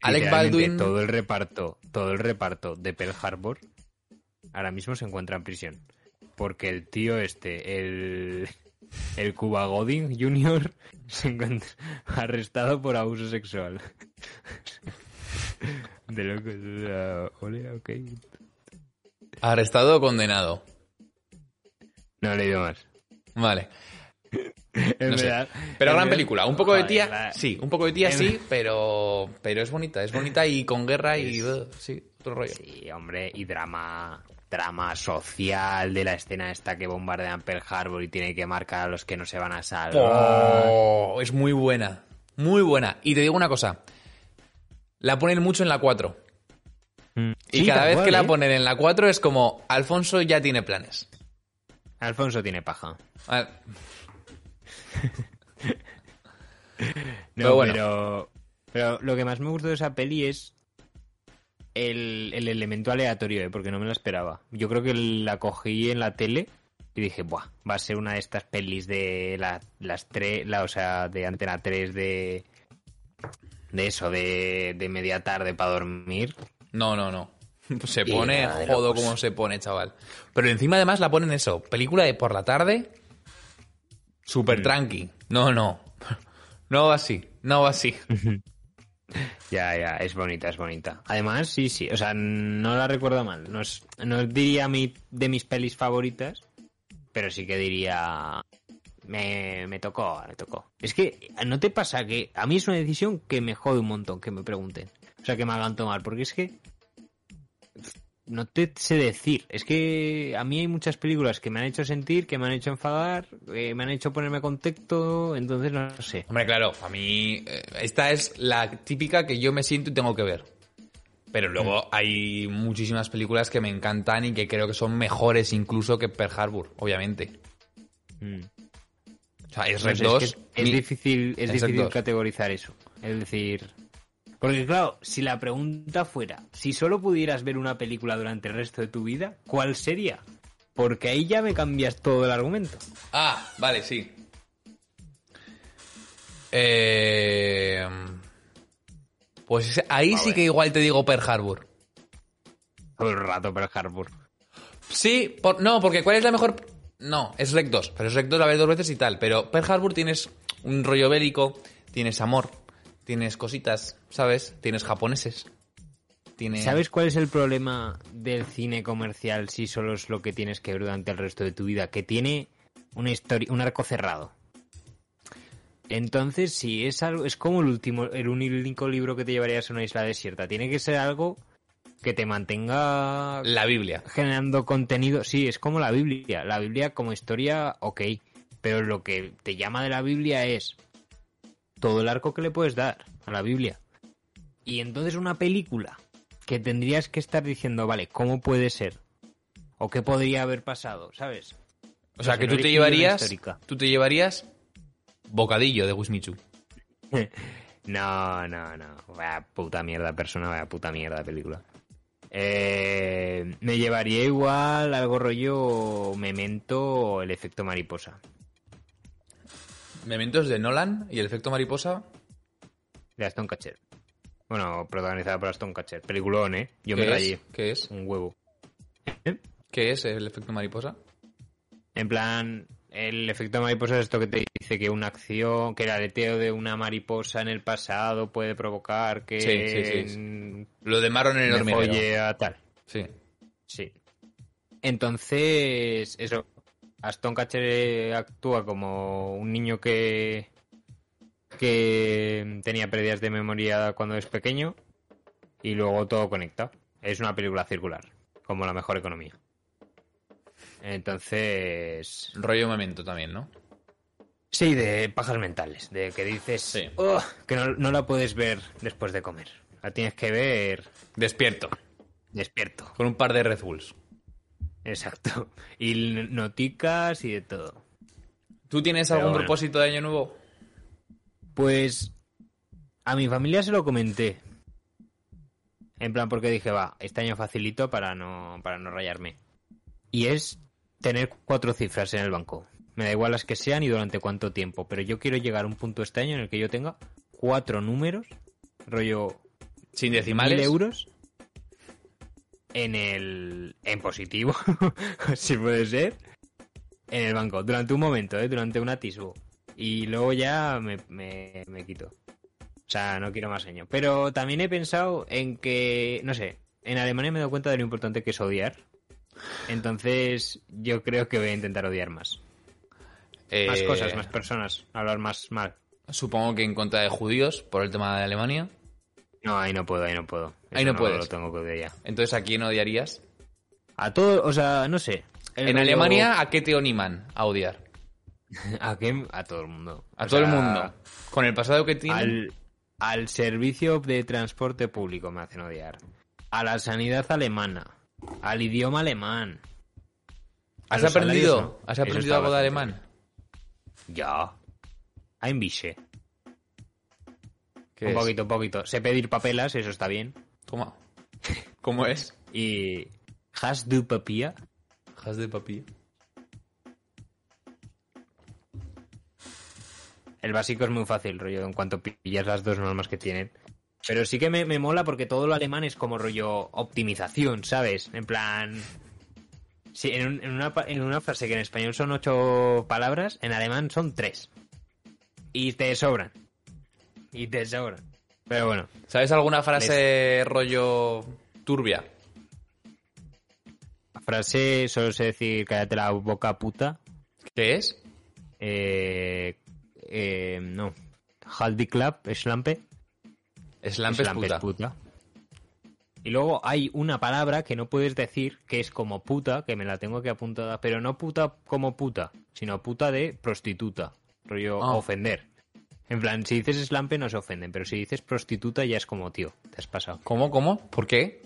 Alec Baldwin- Todo el reparto, todo el reparto de Pearl Harbor ahora mismo se encuentra en prisión. Porque el tío este, el, el Cuba Godin Jr. se encuentra arrestado por abuso sexual. De locos. o sea, ole, ok. Arrestado o condenado. No he leído más. Vale. En No sé. verdad- Pero en gran verdad- película. Un poco de tía, sí. Un poco de tía, en- sí, pero, pero es bonita. Es bonita y con guerra y... uh, sí, otro rollo. Sí, hombre, y drama drama social de la escena esta que bombardean Pearl Harbor y tiene que marcar a los que no se van a salvar. Oh, es muy buena. Muy buena. Y te digo una cosa. La ponen mucho en la 4. Mm. Y Sí, cada vez cual, que la ¿eh? ponen en la 4 es como, Alfonso ya tiene planes. Alfonso tiene paja. Ah, No, Pero bueno. pero, pero lo que más me gustó de esa peli es el, el elemento aleatorio, ¿eh? porque no me lo esperaba. Yo creo que la cogí en la tele y dije, Buah, va a ser una de estas pelis de la- las tres, la, o sea, de Antena 3 de de eso, de, de media tarde para dormir. No, no, no. Se pone jodo locos. como se pone, chaval. Pero encima además la ponen eso. Película de por la tarde. Súper Mm. tranqui. No, no. No va así. No va así. Ya, ya, es bonita, es bonita. Además, sí, sí, o sea, no la recuerdo mal. No, es, no diría mi, de mis pelis favoritas, pero sí que diría... Me, me tocó, me tocó. Es que, ¿no te pasa que a mí es una decisión que me jode un montón que me pregunten? O sea, que me hagan tomar, porque es que... No te sé decir. Es que a mí hay muchas películas que me han hecho sentir, que me han hecho enfadar, eh, me han hecho ponerme contexto, entonces no sé. Hombre, claro, a mí eh, esta es la típica que yo me siento y tengo que ver. Pero luego Mm. hay muchísimas películas que me encantan y que creo que son mejores incluso que Pearl Harbor, obviamente. Mm. O sea, es No Red sé, 2. es, que es- es mi- difícil, es es difícil Red 2. categorizar eso. Es decir. Porque claro, si la pregunta fuera, si solo pudieras ver una película durante el resto de tu vida, ¿cuál sería? Porque ahí ya me cambias todo el argumento. Ah, vale, sí. Eh, pues ahí sí que igual te digo Pearl Harbor. Todo el rato Pearl Harbor. Sí, por- no, porque ¿cuál es la mejor? No, es Rec 2, pero es Rec 2 la ves dos veces y tal. Pero Pearl Harbor tienes un rollo bélico, tienes amor, tienes cositas, ¿sabes? Tienes japoneses. Tienes... ¿Sabes cuál es el problema del cine comercial si solo es lo que tienes que ver durante el resto de tu vida? Que tiene una historia, un arco cerrado. Entonces, si es algo, es como el último, el único libro que te llevarías a una isla desierta. Tiene que ser algo que te mantenga La Biblia. generando contenido. Sí, es como la Biblia. La Biblia como historia, ok. Pero lo que te llama de la Biblia es todo el arco que le puedes dar a la Biblia. Y entonces una película que tendrías que estar diciendo, vale, ¿cómo puede ser? ¿O qué podría haber pasado? ¿Sabes? O sea, Pues que tú te llevarías... Tú te llevarías Bocadillo de Wismichu. No, no, no. Vaya puta mierda persona, vaya puta mierda película. Eh, me llevaría igual algo rollo memento o el efecto mariposa. Mementos de Nolan y el efecto mariposa. De Aston Catcher. Bueno, protagonizada por Aston Catcher. Peliculón, ¿eh? Yo me rayé. ¿Qué es? Un huevo. ¿Qué es el efecto mariposa? En plan, el efecto mariposa es esto que te dice que una acción, que el aleteo de una mariposa en el pasado puede provocar que Sí, sí, sí, en- Lo de Maron en el hormiguero. a tal. Sí. Sí. Entonces, eso. Aston Catcher eh, actúa como un niño que que tenía pérdidas de memoria cuando es pequeño y luego todo conecta. Es una película circular, como la mejor economía. Entonces, Rollo memento también, ¿no? sí, de pajas mentales, de que dices Sí. "Oh", que no, no la puedes ver después de comer. La tienes que ver Despierto. despierto. Con un par de Red Bulls. Exacto. Y noticas y de todo. ¿Tú tienes Pero algún bueno. propósito de año nuevo? Pues a mi familia se lo comenté. En plan, porque dije, va, este año facilito para no, para no rayarme. Y es tener cuatro cifras en el banco. Me da igual las que sean y durante cuánto tiempo. Pero yo quiero llegar a un punto este año en el que yo tenga cuatro números, rollo Sin mil decimales. euros, en el. en positivo, si puede ser, en el banco. Durante un momento, ¿eh? durante un atisbo. Y luego ya me, me, me quito. O sea, no quiero más año. Pero también he pensado en que, no sé, en Alemania me he dado cuenta de lo importante que es odiar. Entonces, yo creo que voy a intentar odiar más. Más Eh, cosas, más personas, hablar más mal. Supongo que en contra de judíos por el tema de Alemania. No, ahí no puedo, ahí no puedo. Ahí Eso no puedes. Lo tengo que odiar ya. Entonces, ¿a quién odiarías? A todo, o sea, no sé. El En rollo- Alemania, ¿a qué te animan a odiar? ¿A qué? A todo el mundo. A O todo el mundo. Con el pasado que tienen. Al, al servicio de transporte público me hacen odiar. A la sanidad alemana. Al idioma alemán. ¿Has aprendido, salarios, no. ¿has aprendido algo de alemán? Ya. Ein bisschen. ¿Qué Un es? poquito, un poquito. Sé pedir papelas, eso está bien. ¿Cómo? ¿Cómo es? Y. Has du Papier? Has de papi. El básico es muy fácil, rollo, en cuanto pillas las dos normas que tienen. Pero sí que me, me mola porque todo lo alemán es como rollo optimización, ¿sabes? En plan... Sí, en, un- en una, en una frase que en español son ocho palabras, en alemán son tres. Y te sobran. Y te sobran. Pero bueno, ¿Sabes alguna frase rollo turbia? la frase solo sé decir cállate la boca puta. ¿Qué es? Eh, eh, no. Halt die Klapp, Schlampe. Slamp es puta. puta. Y luego hay una palabra que no puedes decir que es como puta, que me la tengo que apuntar, pero no puta como puta, sino puta de prostituta. Rollo Ah. ofender. En plan, si dices slampe no se ofenden, pero si dices prostituta ya es como tío, te has pasado. ¿Cómo? ¿Cómo? ¿Por qué?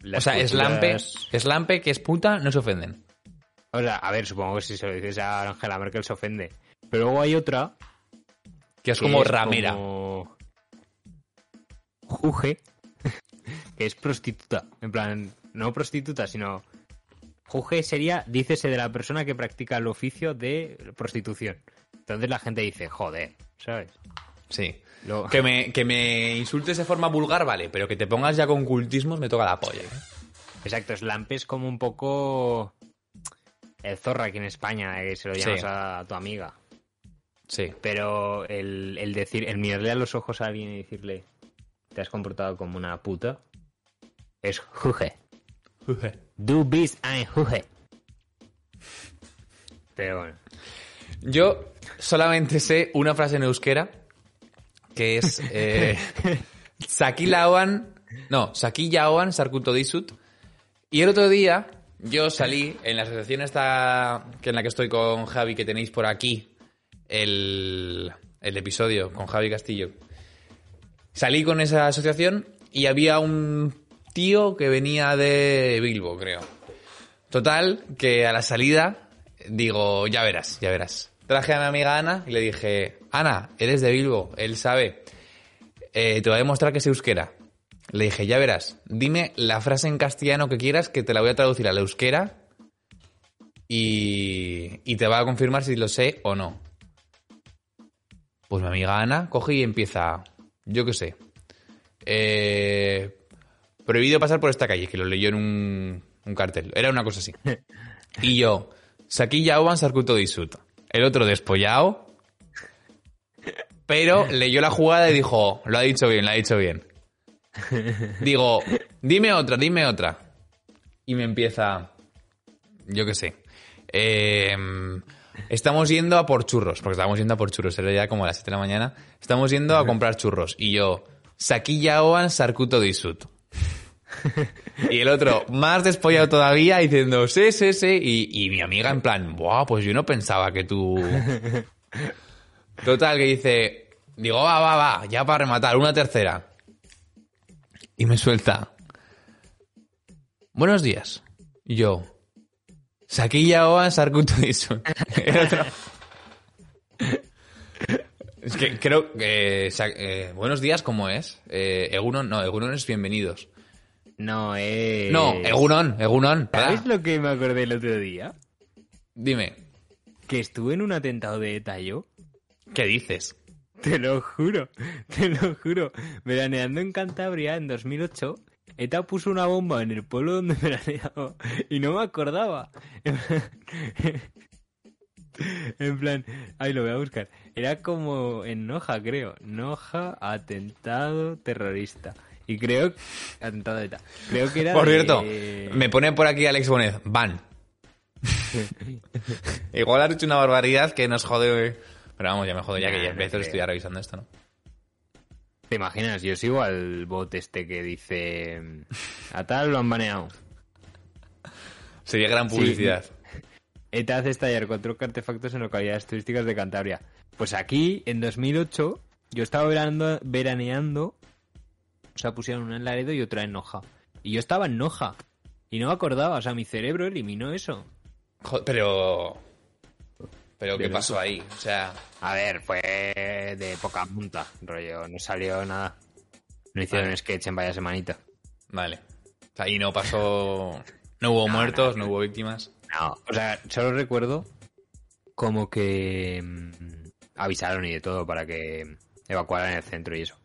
Las o sea, eslampe, culturas- eslampe que es puta, no se ofenden. O sea, a ver, supongo que si se lo dices a Angela Merkel se ofende. Pero luego hay otra Que es que como es ramera. como Juge, que es prostituta. En plan, no prostituta, sino. Juge sería, dícese de la persona que practica el oficio de prostitución. Entonces la gente dice, joder, ¿sabes? Sí. Que me, que me insultes de forma vulgar, vale, pero que te pongas ya con cultismos me toca la polla. ¿eh? Exacto, Slamp es como un poco. El zorra aquí en España, eh, que se lo llamas Sí. a tu amiga. Sí. Pero el, el decir, el mirarle a los ojos a alguien y decirle, te has comportado como una puta, es juge. Du bist ein juge. Pero bueno. Yo solamente sé una frase en euskera que es eh, no, Sakillauan sarkuto disut. Y el otro día yo salí en la asociación esta que en la que estoy con Javi que tenéis por aquí el, el episodio con Javi Castillo. Salí con esa asociación y había un tío que venía de Bilbo, creo. Total, que a la salida digo, ya verás, ya verás. Traje a mi amiga Ana y le dije, Ana, eres de Bilbo, él sabe. Eh, te voy a demostrar que es euskera. Le dije, ya verás, dime la frase en castellano que quieras que te la voy a traducir al euskera y, y te va a confirmar si lo sé o no. Pues mi amiga Ana coge y empieza, yo qué sé, eh, prohibido pasar por esta calle, que lo leyó en un, un cartel. Era una cosa así. Y yo, Saquilla Oban Sarkuto Disut. El otro despollado, pero leyó la jugada y dijo, lo ha dicho bien, lo ha dicho bien. Digo, dime otra, dime otra. Y me empieza, yo qué sé. eh, estamos yendo a por churros, porque estábamos yendo a por churros, era ya como a las 7 de la mañana. Estamos yendo a comprar churros. Y yo, Saquilla Oan Sarkuto Disut. Y el otro, más despollado todavía, diciendo, sí, sí, sí. Y, y mi amiga en plan, buah, pues yo no pensaba que tú... Total, que dice, digo, va, va, va, ya para rematar, una tercera. Y me suelta, buenos días. Y yo, Saquilla Oan Sarkuto otro, Es que creo que... eh, buenos días, ¿cómo es? Eh, Egunon, no, Egunon es bienvenidos. No, eh. No, Egunon, Egunon. ¿Sabes lo que me acordé el otro día? Dime, Que estuve en un atentado de ETA yo. ¿qué dices? Te lo juro, te lo juro. Veraneando en Cantabria en 2008, ETA puso una bomba en el pueblo donde veraneaba y no me acordaba. En plan, ahí lo voy a buscar. Era como en Noja, creo. Noja, atentado terrorista. Y creo. Atentado de ETA. Creo que era. Por de- cierto, me pone por aquí Alex Bonet, van. Igual has hecho una barbaridad que nos jode. Pero vamos, ya me jodo ya que ya no creo. estoy ya revisando esto, ¿no? ¿Te imaginas? Yo sigo al bot este que dice. A tal lo han baneado. Sería gran Sí. publicidad. ETA hace estallar cuatro artefactos en localidades turísticas de Cantabria. Pues aquí, en 2008, yo estaba veraneando o sea, pusieron una en Laredo y otra en Noja. Y yo estaba en Noja. Y no me acordaba, o sea, mi cerebro eliminó eso. Pero. Pero, ¿qué Pero pasó ahí? O sea. A ver, fue de poca punta, rollo, no salió nada. No hicieron Vale. sketch en vaya semanita. Vale. O sea, ahí no pasó. No hubo muertos, no hubo víctimas. No, o sea, solo recuerdo como que mm, avisaron y de todo para que evacuaran el centro y eso.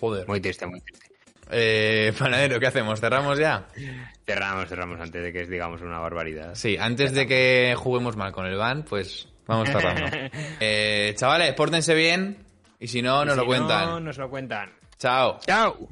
Joder. Muy triste, muy triste. Eh, panadero, ¿qué hacemos? ¿Cerramos ya? Cerramos, cerramos antes de que es, digamos, una barbaridad. Sí, antes de que juguemos mal con el van, pues vamos cerrando. Eh, chavales, pórtense bien y si no, nos lo cuentan. No, nos lo cuentan. Chao. ¡Chao!